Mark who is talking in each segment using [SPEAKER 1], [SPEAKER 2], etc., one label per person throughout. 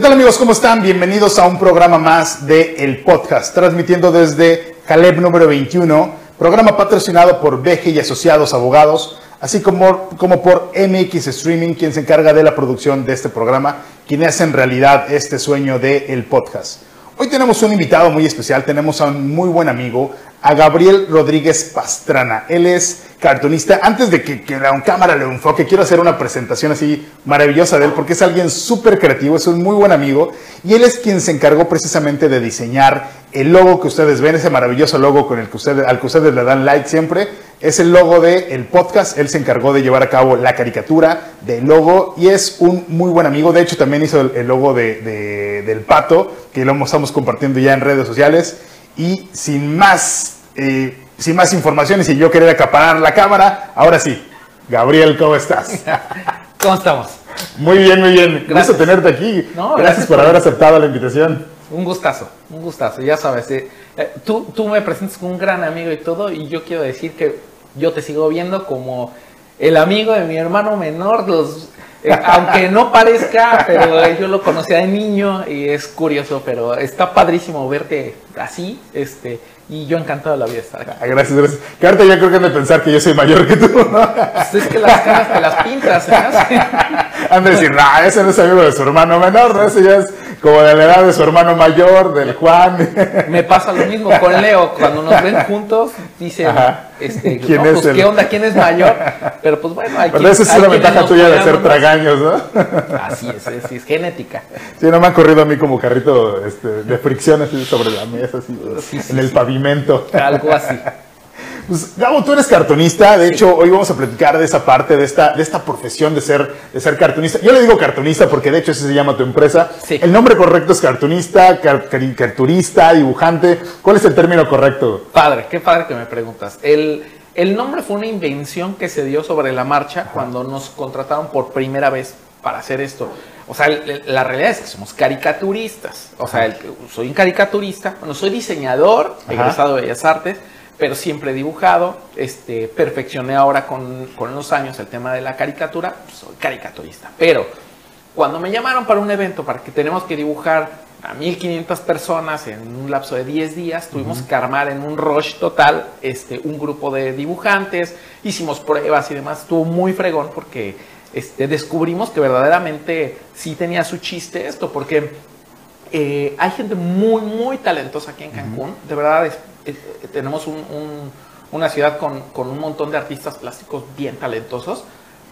[SPEAKER 1] tal amigos? ¿Cómo están? Bienvenidos a un programa más de El Podcast, transmitiendo desde Caleb número 21, programa patrocinado por BG y Asociados Abogados, así como, como por MX Streaming, quien se encarga de la producción de este programa, quien hace en realidad este sueño de El Podcast. Hoy tenemos un invitado muy especial, tenemos a un muy buen amigo, a Gabriel Rodríguez Pastrana. Él es cartunista. Antes de que, la cámara le enfoque, quiero hacer una presentación así maravillosa de él, porque es alguien súper creativo, es un muy buen amigo, y él es quien se encargó precisamente de diseñar el logo que ustedes ven, ese maravilloso logo con el que ustedes, al que ustedes le dan like siempre. Es el logo del podcast, él se encargó de llevar a cabo la caricatura del logo y es un muy buen amigo. De hecho, también hizo el, logo de, de, del pato, que lo estamos compartiendo ya en redes sociales. Y sin más, eh, sin más información y sin yo querer acaparar la cámara, ahora sí, Gabriel, ¿cómo estás?
[SPEAKER 2] ¿Cómo estamos?
[SPEAKER 1] Muy bien, muy bien. Gracias. Gusto tenerte aquí.
[SPEAKER 2] No,
[SPEAKER 1] gracias,
[SPEAKER 2] gracias
[SPEAKER 1] por,
[SPEAKER 2] por-
[SPEAKER 1] haber aceptado la invitación.
[SPEAKER 2] Un gustazo, un gustazo, ya sabes. eh, eh, tú, tú me presentas como un gran amigo y todo, y yo quiero decir que yo te sigo viendo como el amigo de mi hermano menor, los, eh, aunque no parezca, pero yo lo conocía de niño y es curioso, pero está padrísimo verte así, este, y yo encantado de la vida de estar aquí.
[SPEAKER 1] Ah, gracias, gracias. Que ahorita ya creo que han de pensar que yo soy mayor que tú, ¿no?
[SPEAKER 2] Pues es que las caras te las pintas, ¿eh?
[SPEAKER 1] Han de decir, no, ese no es amigo de su hermano menor, ¿no? Ese ya es como de la edad de su hermano mayor, del Juan.
[SPEAKER 2] Me pasa lo mismo con Leo, cuando nos ven juntos, dicen, este,
[SPEAKER 1] ¿Quién
[SPEAKER 2] no,
[SPEAKER 1] es
[SPEAKER 2] pues,
[SPEAKER 1] el-
[SPEAKER 2] ¿qué onda? ¿Quién es mayor? Pero pues bueno, hay
[SPEAKER 1] Pero
[SPEAKER 2] quien-
[SPEAKER 1] esa es
[SPEAKER 2] hay
[SPEAKER 1] una
[SPEAKER 2] quienes
[SPEAKER 1] ventaja tuya de ser tragaños, ¿no?
[SPEAKER 2] Así es, es, es genética.
[SPEAKER 1] Sí, no me han corrido a mí como carrito este, de fricción así sobre la mesa, así,
[SPEAKER 2] Sí, sí,
[SPEAKER 1] en el
[SPEAKER 2] sí.
[SPEAKER 1] pavimento.
[SPEAKER 2] Algo así.
[SPEAKER 1] Pues, Gabo, tú eres cartunista. De hecho, hoy vamos a platicar de esa parte, de esta, de esta profesión de ser, de ser cartunista. Yo le digo cartunista porque de hecho así se llama tu empresa.
[SPEAKER 2] Sí.
[SPEAKER 1] El nombre correcto es cartunista, car- caricaturista, dibujante. ¿Cuál es el término correcto?
[SPEAKER 2] Padre, qué padre que me preguntas. El, el nombre fue una invención que se dio sobre la marcha cuando nos contrataron por primera vez para hacer esto. O sea, la realidad es que somos caricaturistas. O sea, el- soy un caricaturista. Bueno, soy diseñador, egresado de Bellas Artes, pero siempre he dibujado. Este, perfeccioné ahora con, con los años el tema de la caricatura. pues, soy caricaturista. Pero cuando me llamaron para un evento para que tenemos que dibujar a 1500 personas en un lapso de 10 días, tuvimos que armar en un rush total este, un grupo de dibujantes, hicimos pruebas y demás, estuvo muy fregón porque este, descubrimos que verdaderamente sí tenía su chiste esto, porque eh, hay gente muy, muy talentosa aquí en Cancún, de verdad es- es- eh, tenemos un- un- una ciudad con, con un montón de artistas plásticos bien talentosos,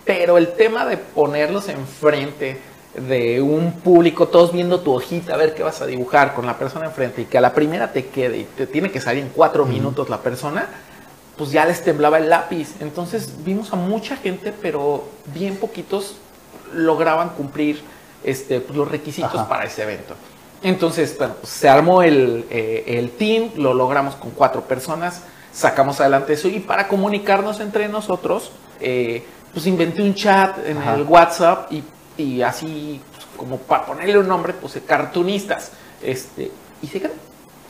[SPEAKER 2] pero el tema de ponerlos enfrente de un público, todos viendo tu hojita, a ver qué vas a dibujar con la persona enfrente y que a la primera te quede y te tiene que salir en cuatro minutos la persona, pues ya les temblaba el lápiz. Entonces vimos a mucha gente, pero bien poquitos lograban cumplir este, pues, los requisitos
[SPEAKER 1] Ajá.
[SPEAKER 2] para ese evento. Entonces, bueno, pues, se armó el, eh, el team, lo logramos con cuatro personas, sacamos adelante eso y para comunicarnos entre nosotros, eh, pues inventé un chat en
[SPEAKER 1] Ajá.
[SPEAKER 2] el WhatsApp y, y así, pues, como para ponerle un nombre, puse cartunistas. Este, y se quedó.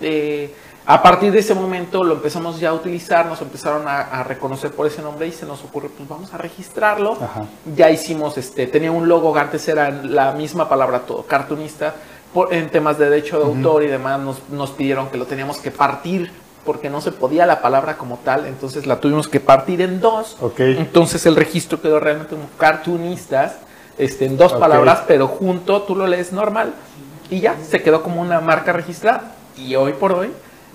[SPEAKER 2] Eh, a partir de ese momento lo empezamos ya a utilizar, nos empezaron a, a reconocer por ese nombre y se nos ocurrió, pues vamos a registrarlo.
[SPEAKER 1] Ajá.
[SPEAKER 2] Ya hicimos, este, tenía un logo, antes era la misma palabra todo, cartunista. Por- en temas de derecho de autor y demás nos, nos pidieron que lo teníamos que partir porque no se podía la palabra como tal, entonces la tuvimos que partir en dos. Entonces el registro quedó realmente como cartunistas, este, en dos palabras, pero junto tú lo lees normal y ya se quedó como una marca registrada. Y hoy por hoy,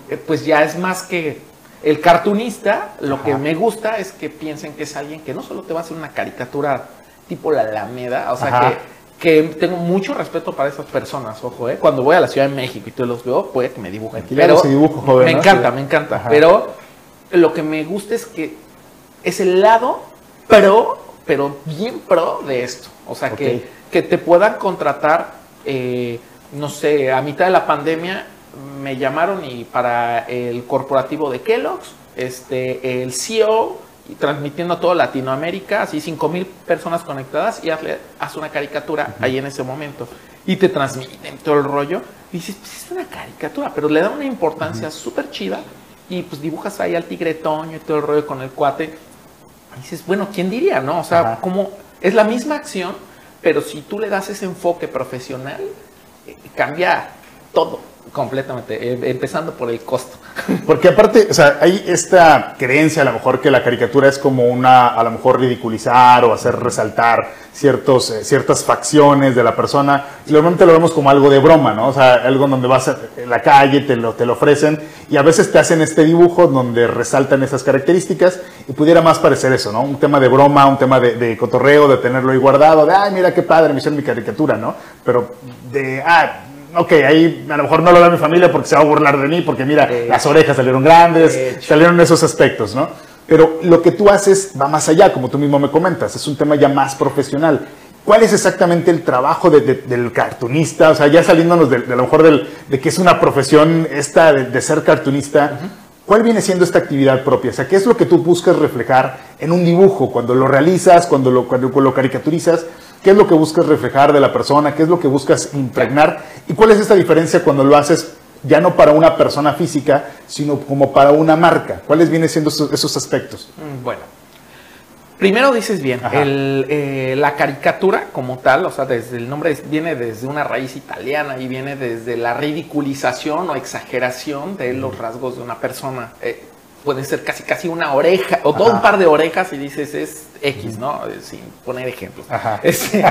[SPEAKER 2] eh, pues ya es más que el cartunista, lo que me gusta es que piensen que es alguien que no solo te va a hacer una caricatura tipo la Alameda, o sea
[SPEAKER 1] Ajá.
[SPEAKER 2] que que tengo mucho respeto para esas personas, ojo, ¿eh? Cuando voy a la Ciudad de México y tú los veo, puede que me dibujen.
[SPEAKER 1] Ese dibujo, joven,
[SPEAKER 2] me
[SPEAKER 1] ¿no?
[SPEAKER 2] encanta,
[SPEAKER 1] Sí.
[SPEAKER 2] me encanta.
[SPEAKER 1] Ajá.
[SPEAKER 2] Pero lo que me gusta es que es el lado pro, pero bien pro de esto. O sea, que, que te puedan contratar, eh, no sé, a mitad de la pandemia me llamaron y para el corporativo de Kellogg's, este, el CEO, y transmitiendo a toda Latinoamérica, así 5 mil personas conectadas y hazle, haz una caricatura ahí en ese momento. Y te transmiten todo el rollo. Y dices, pues es una caricatura, pero le da una importancia súper chida. Y pues dibujas ahí al tigre Toño y todo el rollo con el cuate. Y dices, bueno, ¿quién diría, no? O sea,
[SPEAKER 1] Ajá.
[SPEAKER 2] como es la misma acción, pero si tú le das ese enfoque profesional, eh, cambia todo completamente, eh, empezando por el costo.
[SPEAKER 1] Porque aparte, o sea, hay esta creencia a lo mejor que la caricatura es como una, a lo mejor ridiculizar o hacer resaltar ciertos, eh, ciertas facciones de la persona. Y normalmente lo vemos como algo de broma, ¿no? O sea, algo donde vas a la calle, te lo, te lo ofrecen y a veces te hacen este dibujo donde resaltan esas características y pudiera más parecer eso, ¿no? Un tema de broma, un tema de, de cotorreo, de tenerlo ahí guardado, de, ay, mira qué padre, me hicieron mi caricatura, ¿no? Pero de, ah, ok, ahí a lo mejor no lo ve mi familia porque se va a burlar de mí, porque mira,
[SPEAKER 2] De
[SPEAKER 1] las orejas salieron grandes,
[SPEAKER 2] De hecho.
[SPEAKER 1] salieron esos aspectos, ¿no? Pero lo que tú haces va más allá, como tú mismo me comentas, es un tema ya más profesional. ¿Cuál es exactamente el trabajo de- de- del cartunista? O sea, ya saliéndonos de, de a lo mejor del- de que es una profesión esta de, de ser cartunista, ¿cuál viene siendo esta actividad propia? O sea, ¿qué es lo que tú buscas reflejar en un dibujo? Cuando lo realizas, cuando lo, cuando lo caricaturizas, ¿qué es lo que buscas reflejar de la persona? ¿Qué es lo que buscas impregnar? ¿Y cuál es esta diferencia cuando lo haces ya no para una persona física, sino como para una marca? ¿Cuáles vienen siendo esos, esos aspectos?
[SPEAKER 2] Mm, Bueno, primero dices bien, el, eh, la caricatura como tal, o sea, desde el nombre viene desde una raíz italiana y viene desde la ridiculización o exageración de los rasgos de una persona. Eh, puede ser casi casi una oreja o todo un par de orejas y dices es X, ¿no? Eh, Sin poner ejemplos. Este,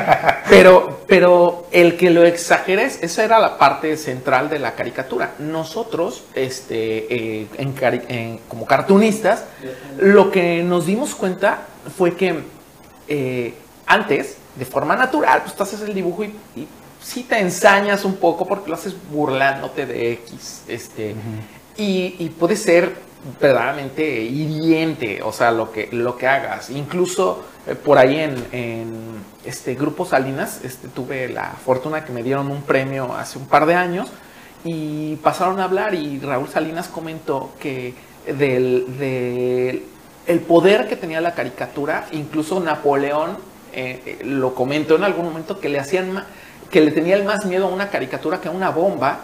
[SPEAKER 2] pero, pero el que lo exageres, esa era la parte central de la caricatura. Nosotros, este, eh, en cari- en- como cartunistas, lo que nos dimos cuenta fue que eh, antes, de forma natural, pues tú haces el dibujo y, y sí te ensañas un poco porque lo haces burlándote de X. Este, y, y puede ser verdaderamente hiriente, o sea, lo que, lo que hagas. Incluso eh, por ahí en, este Grupo Salinas este, tuve la fortuna que me dieron un premio hace un par de años y pasaron a hablar y Raúl Salinas comentó que del, el poder que tenía la caricatura, incluso Napoleón eh, eh, lo comentó en algún momento que le hacían que le tenía el más miedo a una caricatura que a una bomba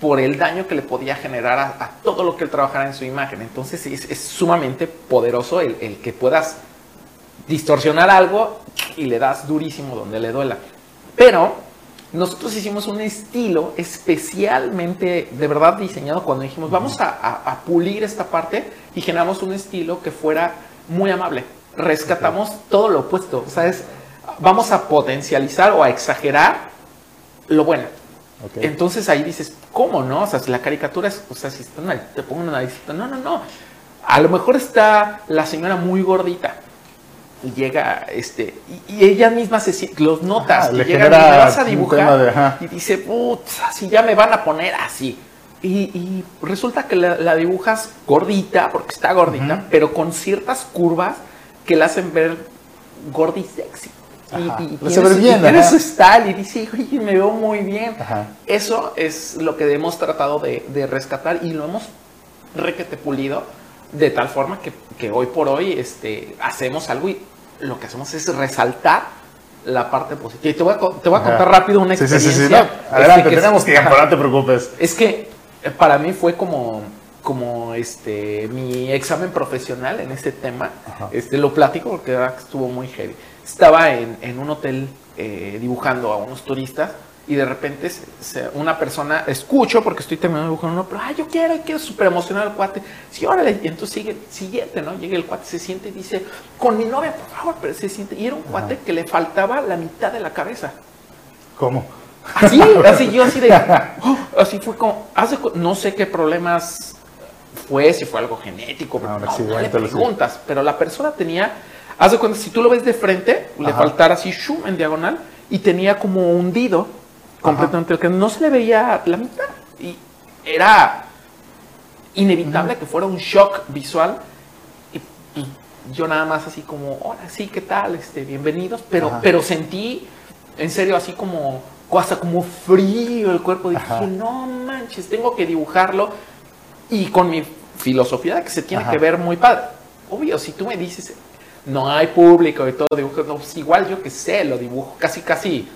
[SPEAKER 2] por el daño que le podía generar a, a todo lo que él trabajara en su imagen. Entonces es, es sumamente poderoso el, el que puedas distorsionar algo y le das durísimo donde le duela. Pero nosotros hicimos un estilo especialmente, de verdad diseñado cuando dijimos, vamos a, a- a pulir esta parte y generamos un estilo que fuera muy amable. Rescatamos todo lo opuesto, o sea, es, vamos a potencializar o a exagerar lo bueno. Entonces ahí dices, ¿cómo no? O sea, si la caricatura es, o sea, si está una- te pongo una naricita, no, no, no. A lo mejor está la señora muy gordita y llega, este, y, y ella misma se si- los notas,
[SPEAKER 1] Ajá,
[SPEAKER 2] que
[SPEAKER 1] le
[SPEAKER 2] llegan y
[SPEAKER 1] genera
[SPEAKER 2] me vas a dibujar
[SPEAKER 1] de, ajá.
[SPEAKER 2] y dice, putz, así ya me van a poner así. Y, y resulta que la, la dibujas gordita, porque está gordita, pero con ciertas curvas que la hacen ver gordi sexy. Y,
[SPEAKER 1] Ajá.
[SPEAKER 2] y tiene y
[SPEAKER 1] bien,
[SPEAKER 2] tiene
[SPEAKER 1] ajá.
[SPEAKER 2] su style y dice, oye, me veo muy bien.
[SPEAKER 1] Ajá.
[SPEAKER 2] Eso es lo que hemos tratado de, de rescatar y lo hemos requete pulido de tal forma que, que hoy por hoy este, hacemos algo y lo que hacemos es resaltar la parte positiva. Y te voy a, te voy a contar
[SPEAKER 1] Ajá.
[SPEAKER 2] rápido una
[SPEAKER 1] sí,
[SPEAKER 2] experiencia.
[SPEAKER 1] sí, sí, no.
[SPEAKER 2] este,
[SPEAKER 1] Adelante,
[SPEAKER 2] que-
[SPEAKER 1] tenemos tiempo,
[SPEAKER 2] Ajá.
[SPEAKER 1] no te preocupes.
[SPEAKER 2] Es que eh, para mí fue como, como este, mi examen profesional en este tema.
[SPEAKER 1] Ajá.
[SPEAKER 2] Este, lo platico porque estuvo muy heavy. Estaba en, en un hotel eh, dibujando a unos turistas y de repente se- se- una persona, escucho porque estoy terminando de dibujar uno, pero ah, yo quiero, quiero súper emocionado el cuate. Sí, órale, y entonces sigue, siguiente, ¿no? Llega el cuate, se siente y dice, con mi novia, por favor, pero se siente. Y era un cuate que le faltaba la mitad de la cabeza.
[SPEAKER 1] ¿Cómo?
[SPEAKER 2] Así, así yo así de, oh, así fue como, hace, no sé qué problemas fue, si fue algo genético,
[SPEAKER 1] Ah,
[SPEAKER 2] no, le preguntas, pero la persona tenía, haz de cuenta, si tú lo ves de frente, le faltara así, shum, en diagonal, y tenía como hundido completamente, que no se le veía la mitad, y era inevitable que fuera un shock visual, y yo nada más así como, hola, sí, ¿qué tal? Este, bienvenidos, pero,
[SPEAKER 1] Ajá.
[SPEAKER 2] pero sentí, en serio, así como, hasta como frío el cuerpo, dije,
[SPEAKER 1] Ajá.
[SPEAKER 2] no manches, tengo que dibujarlo, y con mi filosofía de que se tiene
[SPEAKER 1] Ajá.
[SPEAKER 2] que ver muy padre. Obvio, si tú me dices, no hay público y todo dibujo, no, pues igual yo que sé, lo dibujo casi, casi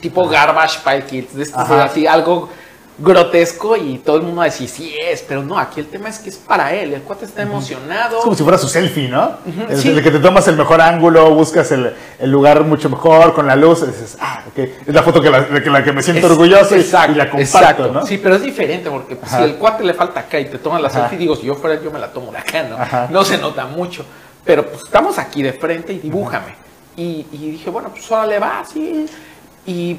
[SPEAKER 2] tipo garbage pile kids, de estos,
[SPEAKER 1] Ajá.
[SPEAKER 2] así, algo grotesco y todo el mundo va a decir, sí es, pero no, aquí el tema es que es para él, el cuate está emocionado.
[SPEAKER 1] Es como si fuera su selfie, ¿no?
[SPEAKER 2] Sí.
[SPEAKER 1] el que te tomas el mejor ángulo, buscas el, el lugar mucho mejor, con la luz, dices, ah, ok, es la foto que la, de que, la que me siento
[SPEAKER 2] Es-
[SPEAKER 1] orgulloso y,
[SPEAKER 2] exacto,
[SPEAKER 1] y la comparto,
[SPEAKER 2] exacto.
[SPEAKER 1] ¿no?
[SPEAKER 2] Sí, pero es diferente porque pues, si
[SPEAKER 1] Ajá.
[SPEAKER 2] el cuate le falta acá y te tomas la
[SPEAKER 1] Ajá.
[SPEAKER 2] selfie, digo, si yo fuera yo me la tomo de acá, ¿no?
[SPEAKER 1] Ajá.
[SPEAKER 2] No se nota mucho. Pero pues estamos aquí de frente y dibújame. Y, y dije, bueno, pues ahora le va así. Y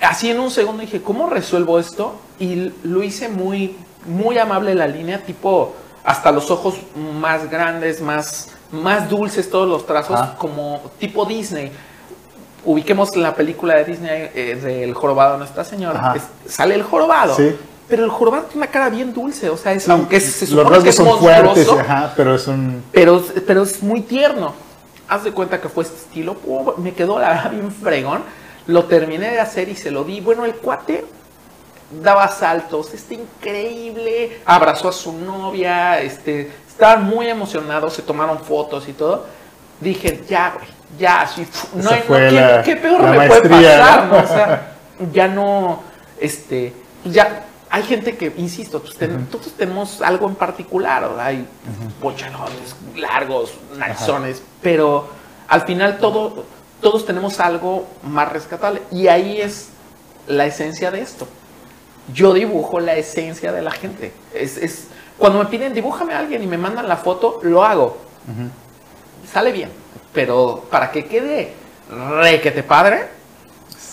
[SPEAKER 2] así en un segundo dije, ¿cómo resuelvo esto? Y lo hice muy, muy amable la línea, tipo hasta los ojos más grandes, más, más dulces todos los trazos, como tipo Disney. Ubiquemos la película de Disney eh, del jorobado Nuestra Señora. Es- sale el jorobado.
[SPEAKER 1] Sí.
[SPEAKER 2] Pero el jorobado tiene una cara bien dulce, o sea, es, aunque se
[SPEAKER 1] Los
[SPEAKER 2] supone que
[SPEAKER 1] rasgos
[SPEAKER 2] es
[SPEAKER 1] son fuertes, ajá, pero es un...
[SPEAKER 2] pero, pero es muy tierno. Haz de cuenta que fue este estilo, me quedó la verdad bien fregón. Lo terminé de hacer y se lo di. Bueno, el cuate daba saltos, está increíble, abrazó a su novia, este, estaban muy emocionados, se tomaron fotos y todo. Dije, ya, güey, ya, así, no hay, no, ¿qué, qué peor me puede pasar?
[SPEAKER 1] no?
[SPEAKER 2] O sea, ya no, este, ya, hay gente que, insisto, pues, ten- todos tenemos algo en particular, ¿verdad? hay pochalones largos, narizones, pero al final todo, todos tenemos algo más rescatable y ahí es la esencia de esto. Yo dibujo la esencia de la gente. Es, es- cuando me piden dibújame a alguien y me mandan la foto, lo hago. Sale bien, pero para que quede re que te padre,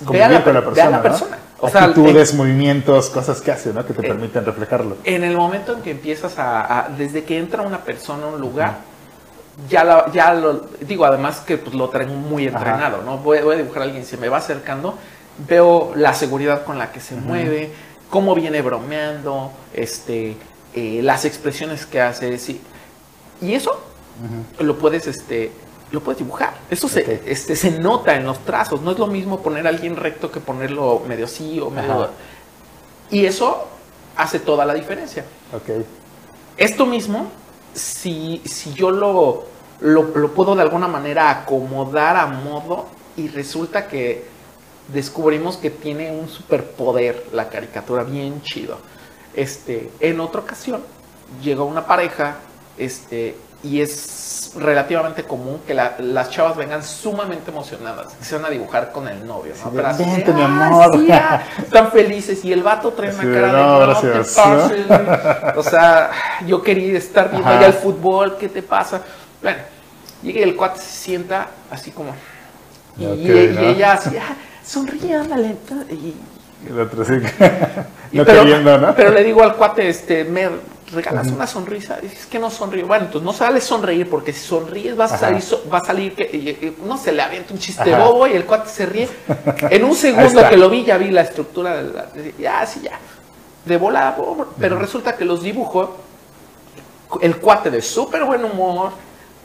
[SPEAKER 1] convivir
[SPEAKER 2] la,
[SPEAKER 1] con la persona,
[SPEAKER 2] la
[SPEAKER 1] ¿no?
[SPEAKER 2] persona. O sea,
[SPEAKER 1] Actitudes, movimientos, cosas que hace, ¿no? Que te
[SPEAKER 2] Eh,
[SPEAKER 1] permiten reflejarlo.
[SPEAKER 2] en el momento en que empiezas a, a- desde que entra una persona a un lugar, ya, la- ya lo, digo, además que pues, lo traen muy
[SPEAKER 1] Ajá.
[SPEAKER 2] entrenado, ¿no? Voy, voy a dibujar a alguien, se me va acercando, veo la seguridad con la que se mueve, cómo viene bromeando, este, eh, las expresiones que hace, sí. y eso lo puedes, este, lo puedes dibujar. Eso se, este, se nota en los trazos. No es lo mismo poner a alguien recto que ponerlo medio así o medio.
[SPEAKER 1] Ajá.
[SPEAKER 2] Y eso hace toda la diferencia.
[SPEAKER 1] Ok.
[SPEAKER 2] Esto mismo, si, si yo lo, lo, lo puedo de alguna manera acomodar a modo y resulta que descubrimos que tiene un superpoder la caricatura bien chido. Este, en otra ocasión llegó una pareja este, y es relativamente común que la- las chavas vengan sumamente emocionadas, que se van a dibujar con el novio, ¿no?
[SPEAKER 1] Sí,
[SPEAKER 2] Pero así de,
[SPEAKER 1] "Vente, mi
[SPEAKER 2] "Ah,
[SPEAKER 1] amor".
[SPEAKER 2] sí, ah", están felices y el vato trae una cara de
[SPEAKER 1] "No.
[SPEAKER 2] O sea, yo quería estar viendo
[SPEAKER 1] Ajá.
[SPEAKER 2] ya el fútbol, ¿qué te pasa? Bueno, llega y el cuate se sienta así como. Y, y- y ella así, "Ah, sonríe, ándale. Y,
[SPEAKER 1] El otro sí.
[SPEAKER 2] y
[SPEAKER 1] no
[SPEAKER 2] pero,
[SPEAKER 1] queriendo, ¿no?
[SPEAKER 2] pero le digo al cuate, este, me regalas una sonrisa. Dice, es que no sonrío. Bueno, entonces no sale sonreír, porque si sonríes vas a salir, so- va a salir que, y- y- no se le avienta un chiste
[SPEAKER 1] Ajá.
[SPEAKER 2] bobo y el cuate se ríe. En un segundo que lo vi, ya vi la estructura de la, ya, sí, ya. De volada, bobo. pero resulta que los dibujo el cuate de súper buen humor,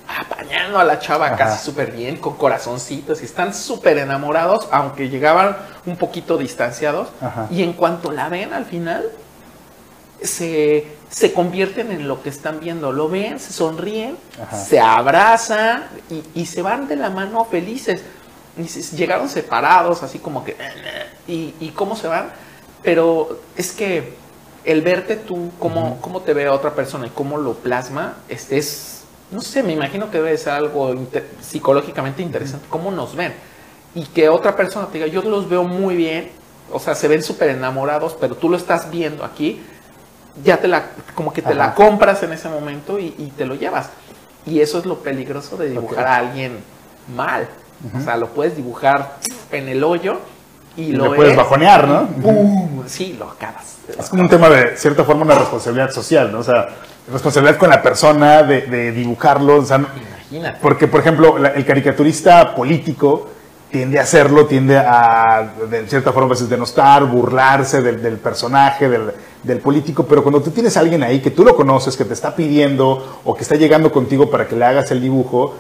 [SPEAKER 2] apañando a la chava
[SPEAKER 1] Ajá.
[SPEAKER 2] casi súper bien, con corazoncitos, y están súper enamorados, aunque llegaban un poquito distanciados.
[SPEAKER 1] Ajá.
[SPEAKER 2] Y en cuanto la ven al final, se, se convierten en lo que están viendo. Lo ven, se sonríen,
[SPEAKER 1] Ajá.
[SPEAKER 2] se abrazan y, y se van de la mano felices. Y se- llegaron separados, así como que... ¿Y, y cómo se van? Pero es que el verte tú, cómo, cómo te ve a otra persona y cómo lo plasma, este es, no sé, me imagino que debe ser algo psicológicamente interesante, cómo nos ven. Y que otra persona te diga, yo los veo muy bien, o sea, se ven súper enamorados, pero tú lo estás viendo aquí, ya te la, como que te
[SPEAKER 1] Ajá.
[SPEAKER 2] la compras en ese momento y, y te lo llevas. Y eso es lo peligroso de dibujar a alguien mal. O sea, lo puedes dibujar en el hoyo y,
[SPEAKER 1] Y
[SPEAKER 2] lo
[SPEAKER 1] puedes bajonear, ¿no?
[SPEAKER 2] ¡pum! Sí, lo acabas.
[SPEAKER 1] Es como un tema de cierta forma una responsabilidad social, ¿no? O sea, responsabilidad con la persona de, de dibujarlo, o sea,
[SPEAKER 2] Imagínate.
[SPEAKER 1] porque por ejemplo la- el caricaturista político tiende a hacerlo, tiende a de cierta forma a veces denostar, burlarse del, del personaje, del, del político, pero cuando tú tienes a alguien ahí que tú lo conoces, que te está pidiendo o que está llegando contigo para que le hagas el dibujo,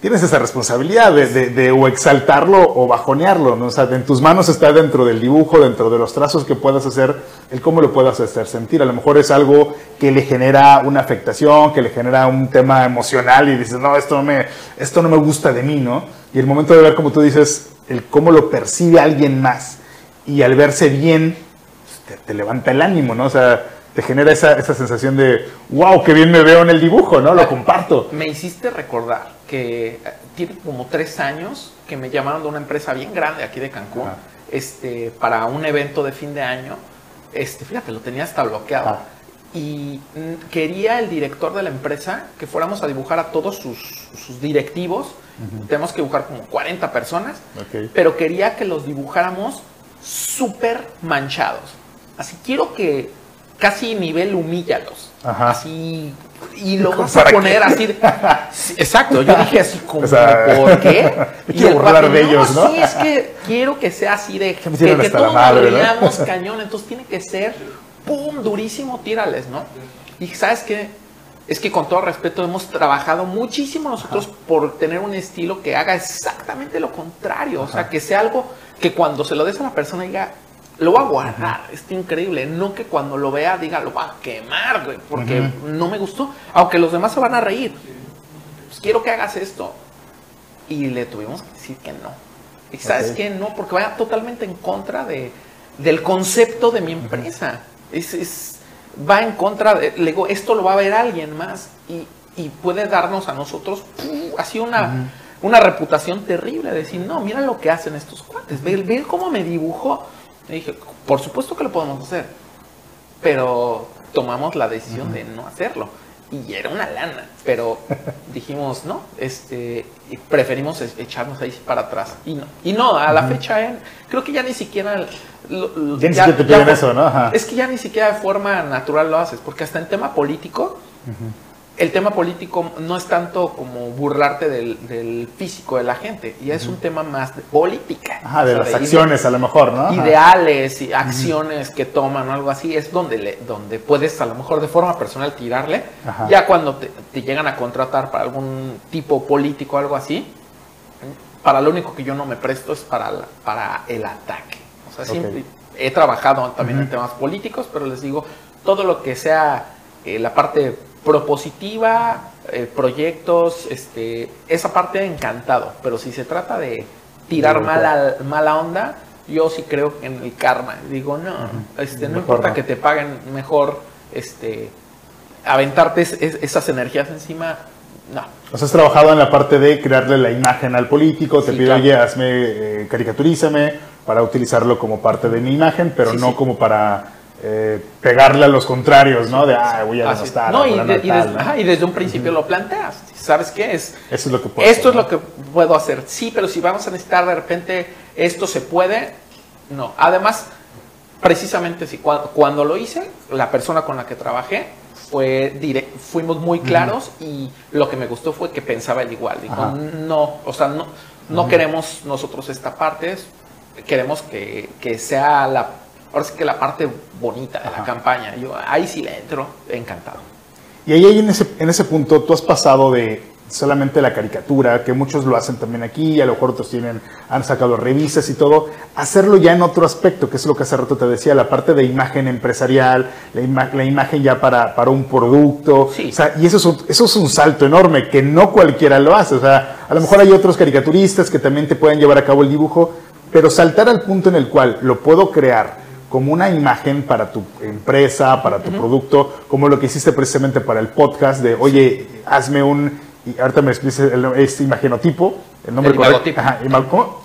[SPEAKER 1] tienes esa responsabilidad de, de- o exaltarlo o bajonearlo, ¿no? O sea, en tus manos está dentro del dibujo, dentro de los trazos que puedas hacer, el cómo lo puedas hacer sentir. A lo mejor es algo que le genera una afectación, que le genera un tema emocional y dices, no, esto no me, esto no me gusta de mí, ¿no? Y el momento de ver, como tú dices, el cómo lo percibe alguien más y al verse bien, te, levanta el ánimo, ¿no? O sea, te genera esa, esa, sensación de, wow, qué bien me veo en el dibujo, ¿no? Lo comparto.
[SPEAKER 2] Me hiciste recordar que eh, tiene como tres años que me llamaron de una empresa bien grande aquí de Cancún, este, para un evento de fin de año. Este, fíjate, lo tenía hasta bloqueado. Y mm, quería el director de la empresa que fuéramos a dibujar a todos sus, sus directivos. Tenemos que dibujar como 40 personas, pero quería que los dibujáramos súper manchados. Así quiero que casi nivel humíllalos. Así. Y lo vas a poner así. exacto, yo dije así como, ¿por qué?
[SPEAKER 1] Y el papi, de ellos, ¿no?
[SPEAKER 2] Sí, es que quiero que sea así de. Que, que, todos nos cañón, entonces tiene que ser, ¡pum! durísimo, tírales, ¿no? Y ¿sabes qué? Es que con todo respeto hemos trabajado muchísimo nosotros por tener un estilo que haga exactamente lo contrario. O sea, que sea algo que cuando se lo des a la persona diga, lo va a guardar, es increíble. No que cuando lo vea diga, lo va a quemar, güey, porque no me gustó. Aunque los demás se van a reír. Pues quiero que hagas esto. Y le tuvimos que decir que no. Y sabes que no, porque vaya totalmente en contra de, del concepto de mi empresa. es, va en contra de, le digo, esto lo va a ver alguien más y, y puede darnos a nosotros así una, una reputación terrible. Decir, no, mira lo que hacen estos cuates, ve, ve cómo me dibujó y dije, por supuesto que lo podemos hacer, pero tomamos la decisión de no hacerlo. Y era una lana, pero dijimos, no, este, preferimos echarnos ahí para atrás. Y no, y no a la fecha, eh, creo que ya ni siquiera...
[SPEAKER 1] ya, te piden eso, ¿no?
[SPEAKER 2] Es que ya ni siquiera de forma natural lo haces, porque hasta en tema político, el tema político no es tanto como burlarte del, físico de la gente, y es un tema más de política.
[SPEAKER 1] Ajá, de las acciones a lo mejor, ¿no?
[SPEAKER 2] Ideales y acciones que toman o algo así, es donde, le, donde puedes a lo mejor de forma personal tirarle. Ya cuando te, llegan a contratar para algún tipo político o algo así, para lo único que yo no me presto es para, para el ataque. O sea, siempre he trabajado también en temas políticos, pero les digo, todo lo que sea eh, la parte propositiva, eh, proyectos, este, esa parte encantado, pero si se trata de tirar mala, mala onda, yo sí creo en el karma. Digo, no, este, no importa que te paguen mejor, este, aventarte esas energías encima, no.
[SPEAKER 1] O sea, has trabajado en la parte de crearle la imagen al político, te pido, oye, hazme, eh, caricaturízame para utilizarlo como parte de mi imagen, pero no como para eh, pegarle a los contrarios, ¿no? De, ah, voy a denostar.
[SPEAKER 2] No, y, y, desde un principio lo planteas. ¿Sabes qué es?
[SPEAKER 1] Eso es lo que
[SPEAKER 2] puedo Esto es lo que puedo hacer. Sí, pero si vamos a necesitar de repente esto se puede, no. Además, precisamente si cuando, lo hice, la persona con la que trabajé fue direct, fuimos muy claros y lo que me gustó fue que pensaba el igual. Dijo, no, o sea, no, no queremos nosotros esta parte, queremos que, que sea la ahora sí que la parte bonita de la campaña. Yo ahí sí le entro encantado.
[SPEAKER 1] Y ahí en ese, en ese punto tú has pasado de solamente la caricatura, que muchos lo hacen también aquí, y a lo mejor otros tienen, han sacado revistas y todo, hacerlo ya en otro aspecto, que es lo que hace rato te decía, la parte de imagen empresarial, la, la imagen ya para, para un producto, sí. o sea, y eso es, un, eso es un salto enorme, que no cualquiera lo hace, o sea, a lo mejor hay otros caricaturistas que también te pueden llevar a cabo el dibujo, pero saltar al punto en el cual lo puedo crear, como una imagen para tu empresa, para tu producto, como lo que hiciste precisamente para el podcast de, oye, hazme un, y ahorita me expliques este imagenotipo, el nombre
[SPEAKER 2] el imagotipo.
[SPEAKER 1] Ajá,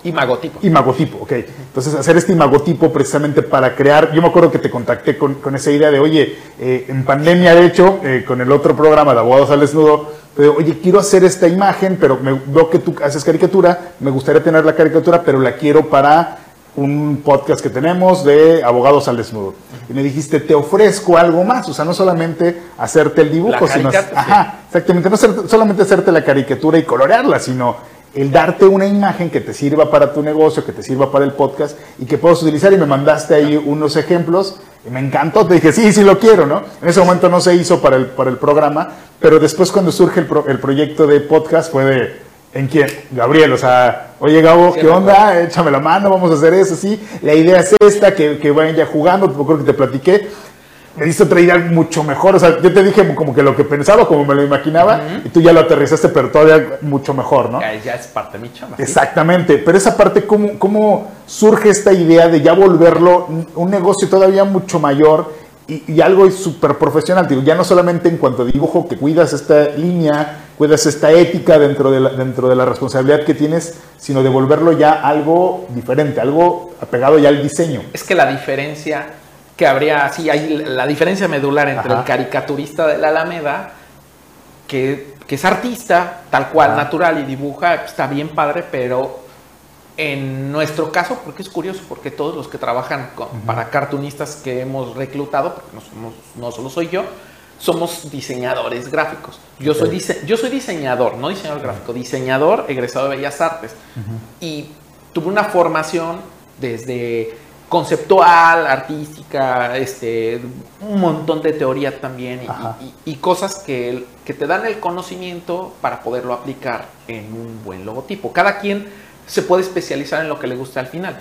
[SPEAKER 2] Imagotipo.
[SPEAKER 1] Imagotipo, ok. Entonces, hacer este imagotipo precisamente para crear, yo me acuerdo que te contacté con, con esa idea de, oye, eh, en pandemia, de hecho, eh, con el otro programa de Abogados al Desnudo, oye, quiero hacer esta imagen, pero me, veo que tú haces caricatura, me gustaría tener la caricatura, pero la quiero para un podcast que tenemos de abogados al desnudo. Y me dijiste, te ofrezco algo más, o sea, no solamente hacerte el dibujo, sino... Ajá, exactamente, no solamente hacerte la caricatura y colorearla, sino el darte una imagen que te sirva para tu negocio, que te sirva para el podcast y que puedas utilizar. Y me mandaste ahí unos ejemplos y me encantó. Te dije, sí, sí lo quiero, ¿no? En ese momento no se hizo para el, para el programa, pero después cuando surge el, el proyecto de podcast fue de ¿En quién? Gabriel, o sea, oye Gabo, ¿qué onda? Échame la mano, vamos a hacer eso, sí. La idea es esta, que, que vayan ya jugando, creo que te platiqué. me diste otra idea mucho mejor. O sea, yo te dije como que lo que pensaba, como me lo imaginaba, y tú ya lo aterrizaste, pero todavía mucho mejor, ¿no?
[SPEAKER 2] Ya, ya es parte de mi chamba. ¿sí?
[SPEAKER 1] Exactamente, pero esa parte, ¿cómo, ¿cómo surge esta idea de ya volverlo un negocio todavía mucho mayor y, y algo súper profesional? Digo, ya no solamente en cuanto a dibujo, que cuidas esta línea, cuidas esta ética dentro de la, dentro de la responsabilidad que tienes, sino de volverlo ya algo diferente, algo apegado ya al diseño.
[SPEAKER 2] Es que la diferencia que habría, sí, hay la diferencia medular entre
[SPEAKER 1] Ajá.
[SPEAKER 2] el caricaturista de la Alameda, que, que es artista, tal cual,
[SPEAKER 1] Ajá.
[SPEAKER 2] natural y dibuja, está bien padre, pero en nuestro caso, porque es curioso, porque todos los que trabajan con- para cartunistas que hemos reclutado, porque no, somos- no solo soy yo, somos diseñadores gráficos. Yo, soy dise- yo soy diseñador, no diseñador gráfico, diseñador egresado de Bellas Artes. Y tuve una formación desde conceptual, artística, este, un montón de teoría también y, y- y cosas que, que te dan el conocimiento para poderlo aplicar en un buen logotipo. Cada quien se puede especializar en lo que le gusta al final.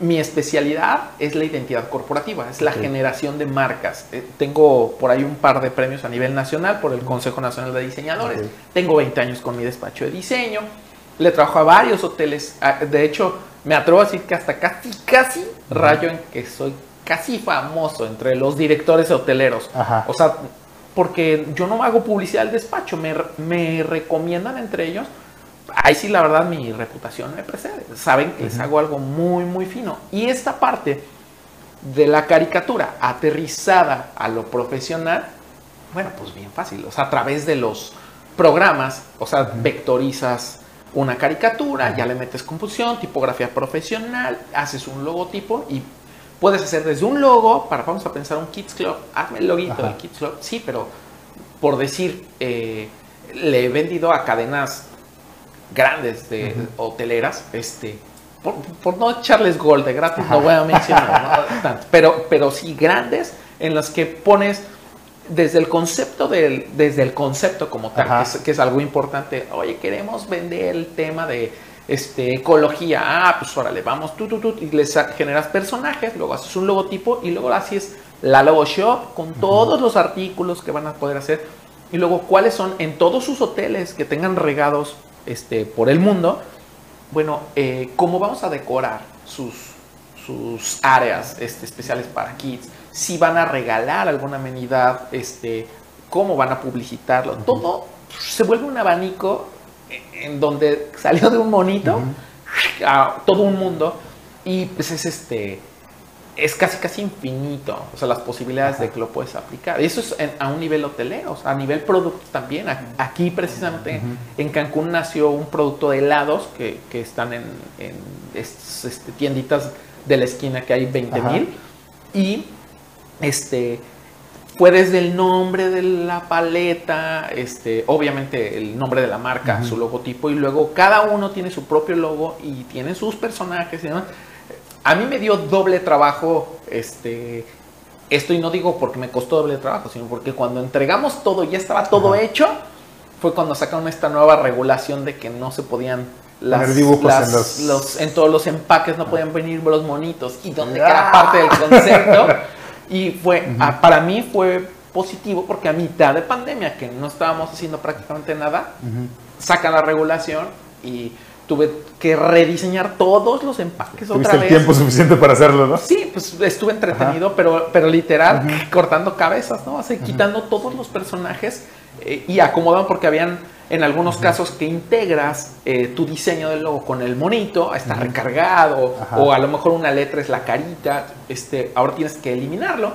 [SPEAKER 2] Mi especialidad es la identidad corporativa, es la generación de marcas. Eh, tengo por ahí un par de premios a nivel nacional por el Consejo Nacional de Diseñadores. Tengo 20 años con mi despacho de diseño. Le trabajo a varios hoteles. Ah, De hecho, me atrevo a decir que hasta casi, casi rayo en que soy casi famoso entre los directores hoteleros.
[SPEAKER 1] Ajá.
[SPEAKER 2] O sea, porque yo no hago publicidad al despacho, me, me recomiendan entre ellos. Ahí sí, la verdad, mi reputación me precede. Saben que les hago algo muy, muy fino. Y esta parte de la caricatura aterrizada a lo profesional, bueno, pues bien fácil. O sea, a través de los programas, o sea, vectorizas una caricatura, ya le metes composición, tipografía profesional, haces un logotipo y puedes hacer desde un logo, para vamos a pensar un Kids Club, hazme el loguito del Kids Club, sí, pero por decir, eh, le he vendido a cadenas grandes de hoteleras, este, por, por no echarles gol de gratis, no voy a mencionar, ¿no? Tanto, pero, pero sí grandes en las que pones desde el concepto del, desde el concepto como tal, que es, que es algo importante. Oye, queremos vender el tema de este, ecología. Ah, pues órale, vamos, tú, tú, tú, y les generas personajes, luego haces un logotipo y luego haces la logo shop con todos los artículos que van a poder hacer. Y luego, ¿cuáles son en todos sus hoteles que tengan regados este, por el mundo? Bueno, eh, ¿cómo vamos a decorar sus, sus áreas este, especiales para kids? Si van a regalar alguna amenidad, este, cómo van a publicitarlo. Todo se vuelve un abanico en donde salió de un monito a todo un mundo y pues es este es casi casi infinito, o sea, las posibilidades de que lo puedes aplicar. Y eso es en- a un nivel hotelero, o sea, a nivel producto también. Aquí precisamente en Cancún nació un producto de helados que, que están en, este, tienditas de la esquina que hay 20 mil. Y este fue desde el nombre de la paleta, este, obviamente el nombre de la marca, su logotipo, y luego cada uno tiene su propio logo y tiene sus personajes y demás. A mí me dio doble trabajo, este, esto y no digo porque me costó doble trabajo, sino porque cuando entregamos todo y ya estaba todo
[SPEAKER 1] Ajá.
[SPEAKER 2] hecho, fue cuando sacaron esta nueva regulación de que no se podían
[SPEAKER 1] Poner dibujos en los-
[SPEAKER 2] los- en todos los empaques no podían venir los monitos y donde
[SPEAKER 1] Ah.
[SPEAKER 2] era parte del concepto y fue ah, para mí fue positivo porque a mitad de pandemia que no estábamos haciendo prácticamente nada sacan la regulación y tuve que rediseñar todos los empaques otra
[SPEAKER 1] Tuviste el
[SPEAKER 2] vez
[SPEAKER 1] tiempo suficiente para hacerlo, ¿no?
[SPEAKER 2] Sí, pues estuve entretenido, pero, pero literal cortando cabezas, ¿no? Así, quitando todos los personajes eh, y acomodando porque habían en algunos casos que integras eh, tu diseño del logo con el monito, está recargado, o a lo mejor una letra es la carita, este, ahora tienes que eliminarlo.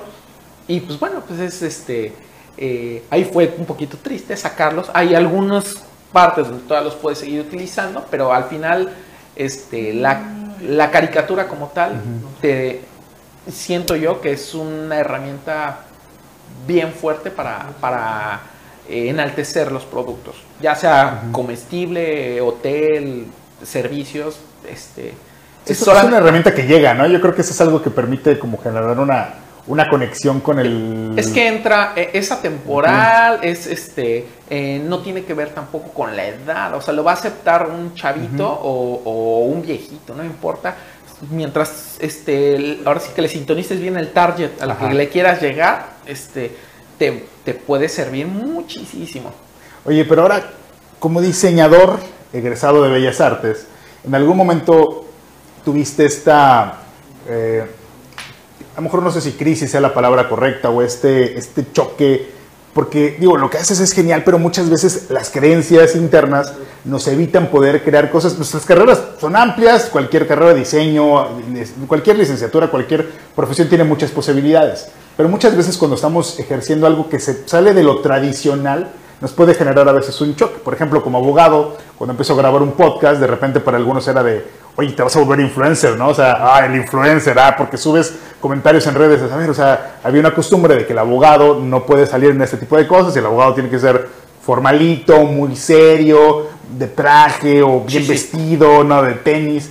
[SPEAKER 2] Y pues bueno, pues es este. eh, ahí fue un poquito triste sacarlos. Hay algunas partes donde todavía los puedes seguir utilizando, pero al final, este, la, la caricatura como tal, te, siento yo que es una herramienta bien fuerte para, para eh, enaltecer los productos, ya sea comestible, hotel, servicios, este.
[SPEAKER 1] Es, es una herramienta que llega, ¿no? Yo creo que eso es algo que permite como generar una, una conexión con el...
[SPEAKER 2] Es que entra, eh, es atemporal, es este, eh, no tiene que ver tampoco con la edad, o sea, lo va a aceptar un chavito o, o un viejito, no importa. mientras este, ahora sí que le sintonices bien el target al que le quieras llegar, este, te, te puede servir muchísimo.
[SPEAKER 1] Oye, pero ahora, como diseñador egresado de Bellas Artes, ¿en algún momento tuviste esta, eh, a lo mejor no sé si crisis sea la palabra correcta, o este, este choque porque, digo, lo que haces es genial, pero muchas veces las creencias internas nos evitan poder crear cosas. Nuestras carreras son amplias, cualquier carrera de diseño, cualquier licenciatura, cualquier profesión tiene muchas posibilidades. Pero muchas veces cuando estamos ejerciendo algo que se sale de lo tradicional, nos puede generar a veces un choque. Por ejemplo, como abogado, cuando empiezo a grabar un podcast, de repente para algunos era de, oye, te vas a volver influencer, ¿no? O sea, ah, el influencer, ah, porque subes comentarios en redes, a ver, o sea, había una costumbre de que el abogado no puede salir en este tipo de cosas y el abogado tiene que ser formalito, muy serio, de traje o bien vestido, no de tenis.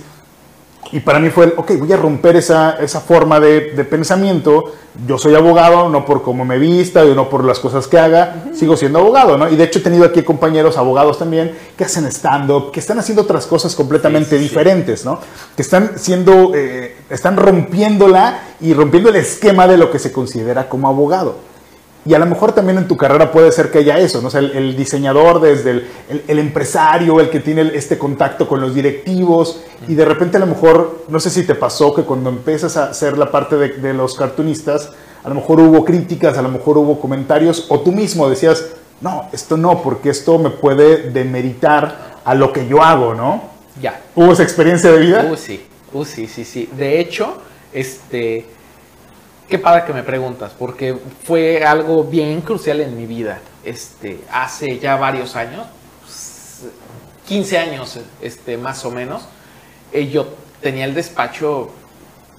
[SPEAKER 1] Y para mí fue, ok, voy a romper esa, esa forma de, de, pensamiento. Yo soy abogado, no por cómo me vista y no por las cosas que haga, sigo siendo abogado, ¿no? Y de hecho he tenido aquí compañeros abogados también que hacen stand-up, que están haciendo otras cosas completamente diferentes, ¿no? Que están siendo, eh, están rompiéndola y rompiendo el esquema de lo que se considera como abogado. Y a lo mejor también en tu carrera puede ser que haya eso, ¿no? O sea, el, diseñador desde el, el, empresario, el que tiene este contacto con los directivos, y de repente a lo mejor, no sé si te pasó que cuando empiezas a hacer la parte de, de los cartunistas, a lo mejor hubo críticas, a lo mejor hubo comentarios, o tú mismo decías, no, esto no, porque esto me puede demeritar a lo que yo hago, ¿no?
[SPEAKER 2] Ya.
[SPEAKER 1] ¿Hubo esa experiencia de vida?
[SPEAKER 2] Uh, sí, uh, sí, sí, sí. De hecho, este Qué padre que me preguntas, porque fue algo bien crucial en mi vida. Este, hace ya varios años, 15 años este, más o menos, eh, yo tenía el despacho,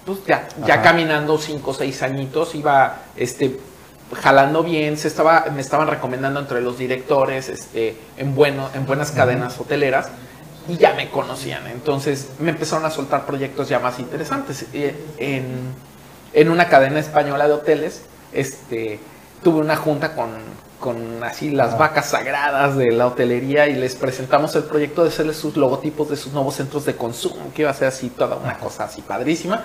[SPEAKER 2] pues ya, ya caminando 5 o 6 añitos, iba este, jalando bien, se estaba, me estaban recomendando entre los directores este, en, bueno, en buenas cadenas hoteleras y ya me conocían. Entonces me empezaron a soltar proyectos ya más interesantes. Eh, en en una cadena española de hoteles, este, tuve una junta con, con así las vacas sagradas de la hotelería y les presentamos el proyecto de hacerles sus logotipos de sus nuevos centros de consumo, que iba a ser así toda una cosa así padrísima.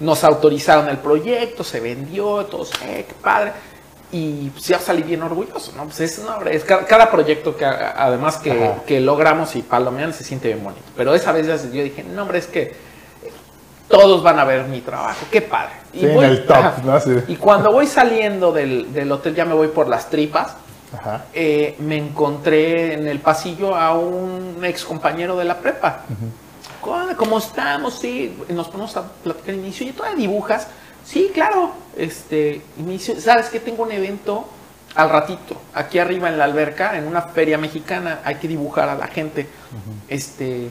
[SPEAKER 2] Nos autorizaron el proyecto, se vendió, todos, eh, qué padre. Y pues ya salí bien orgulloso, ¿no? Pues es, no, es cada, proyecto que además que, que logramos y palomean se siente bien bonito. Pero esa vez yo dije, no, hombre, es que todos van a ver mi trabajo, qué padre.
[SPEAKER 1] Y, el top, ¿no?
[SPEAKER 2] y cuando voy saliendo del, hotel, ya me voy por las tripas, eh, me encontré en el pasillo a un ex compañero de la prepa. ¿Cómo estamos? Sí, nos ponemos a platicar y todavía dibujas. Sí, claro. Este, ¿sabes que Tengo un evento al ratito, aquí arriba en la alberca, en una feria mexicana, hay que dibujar a la gente. Este,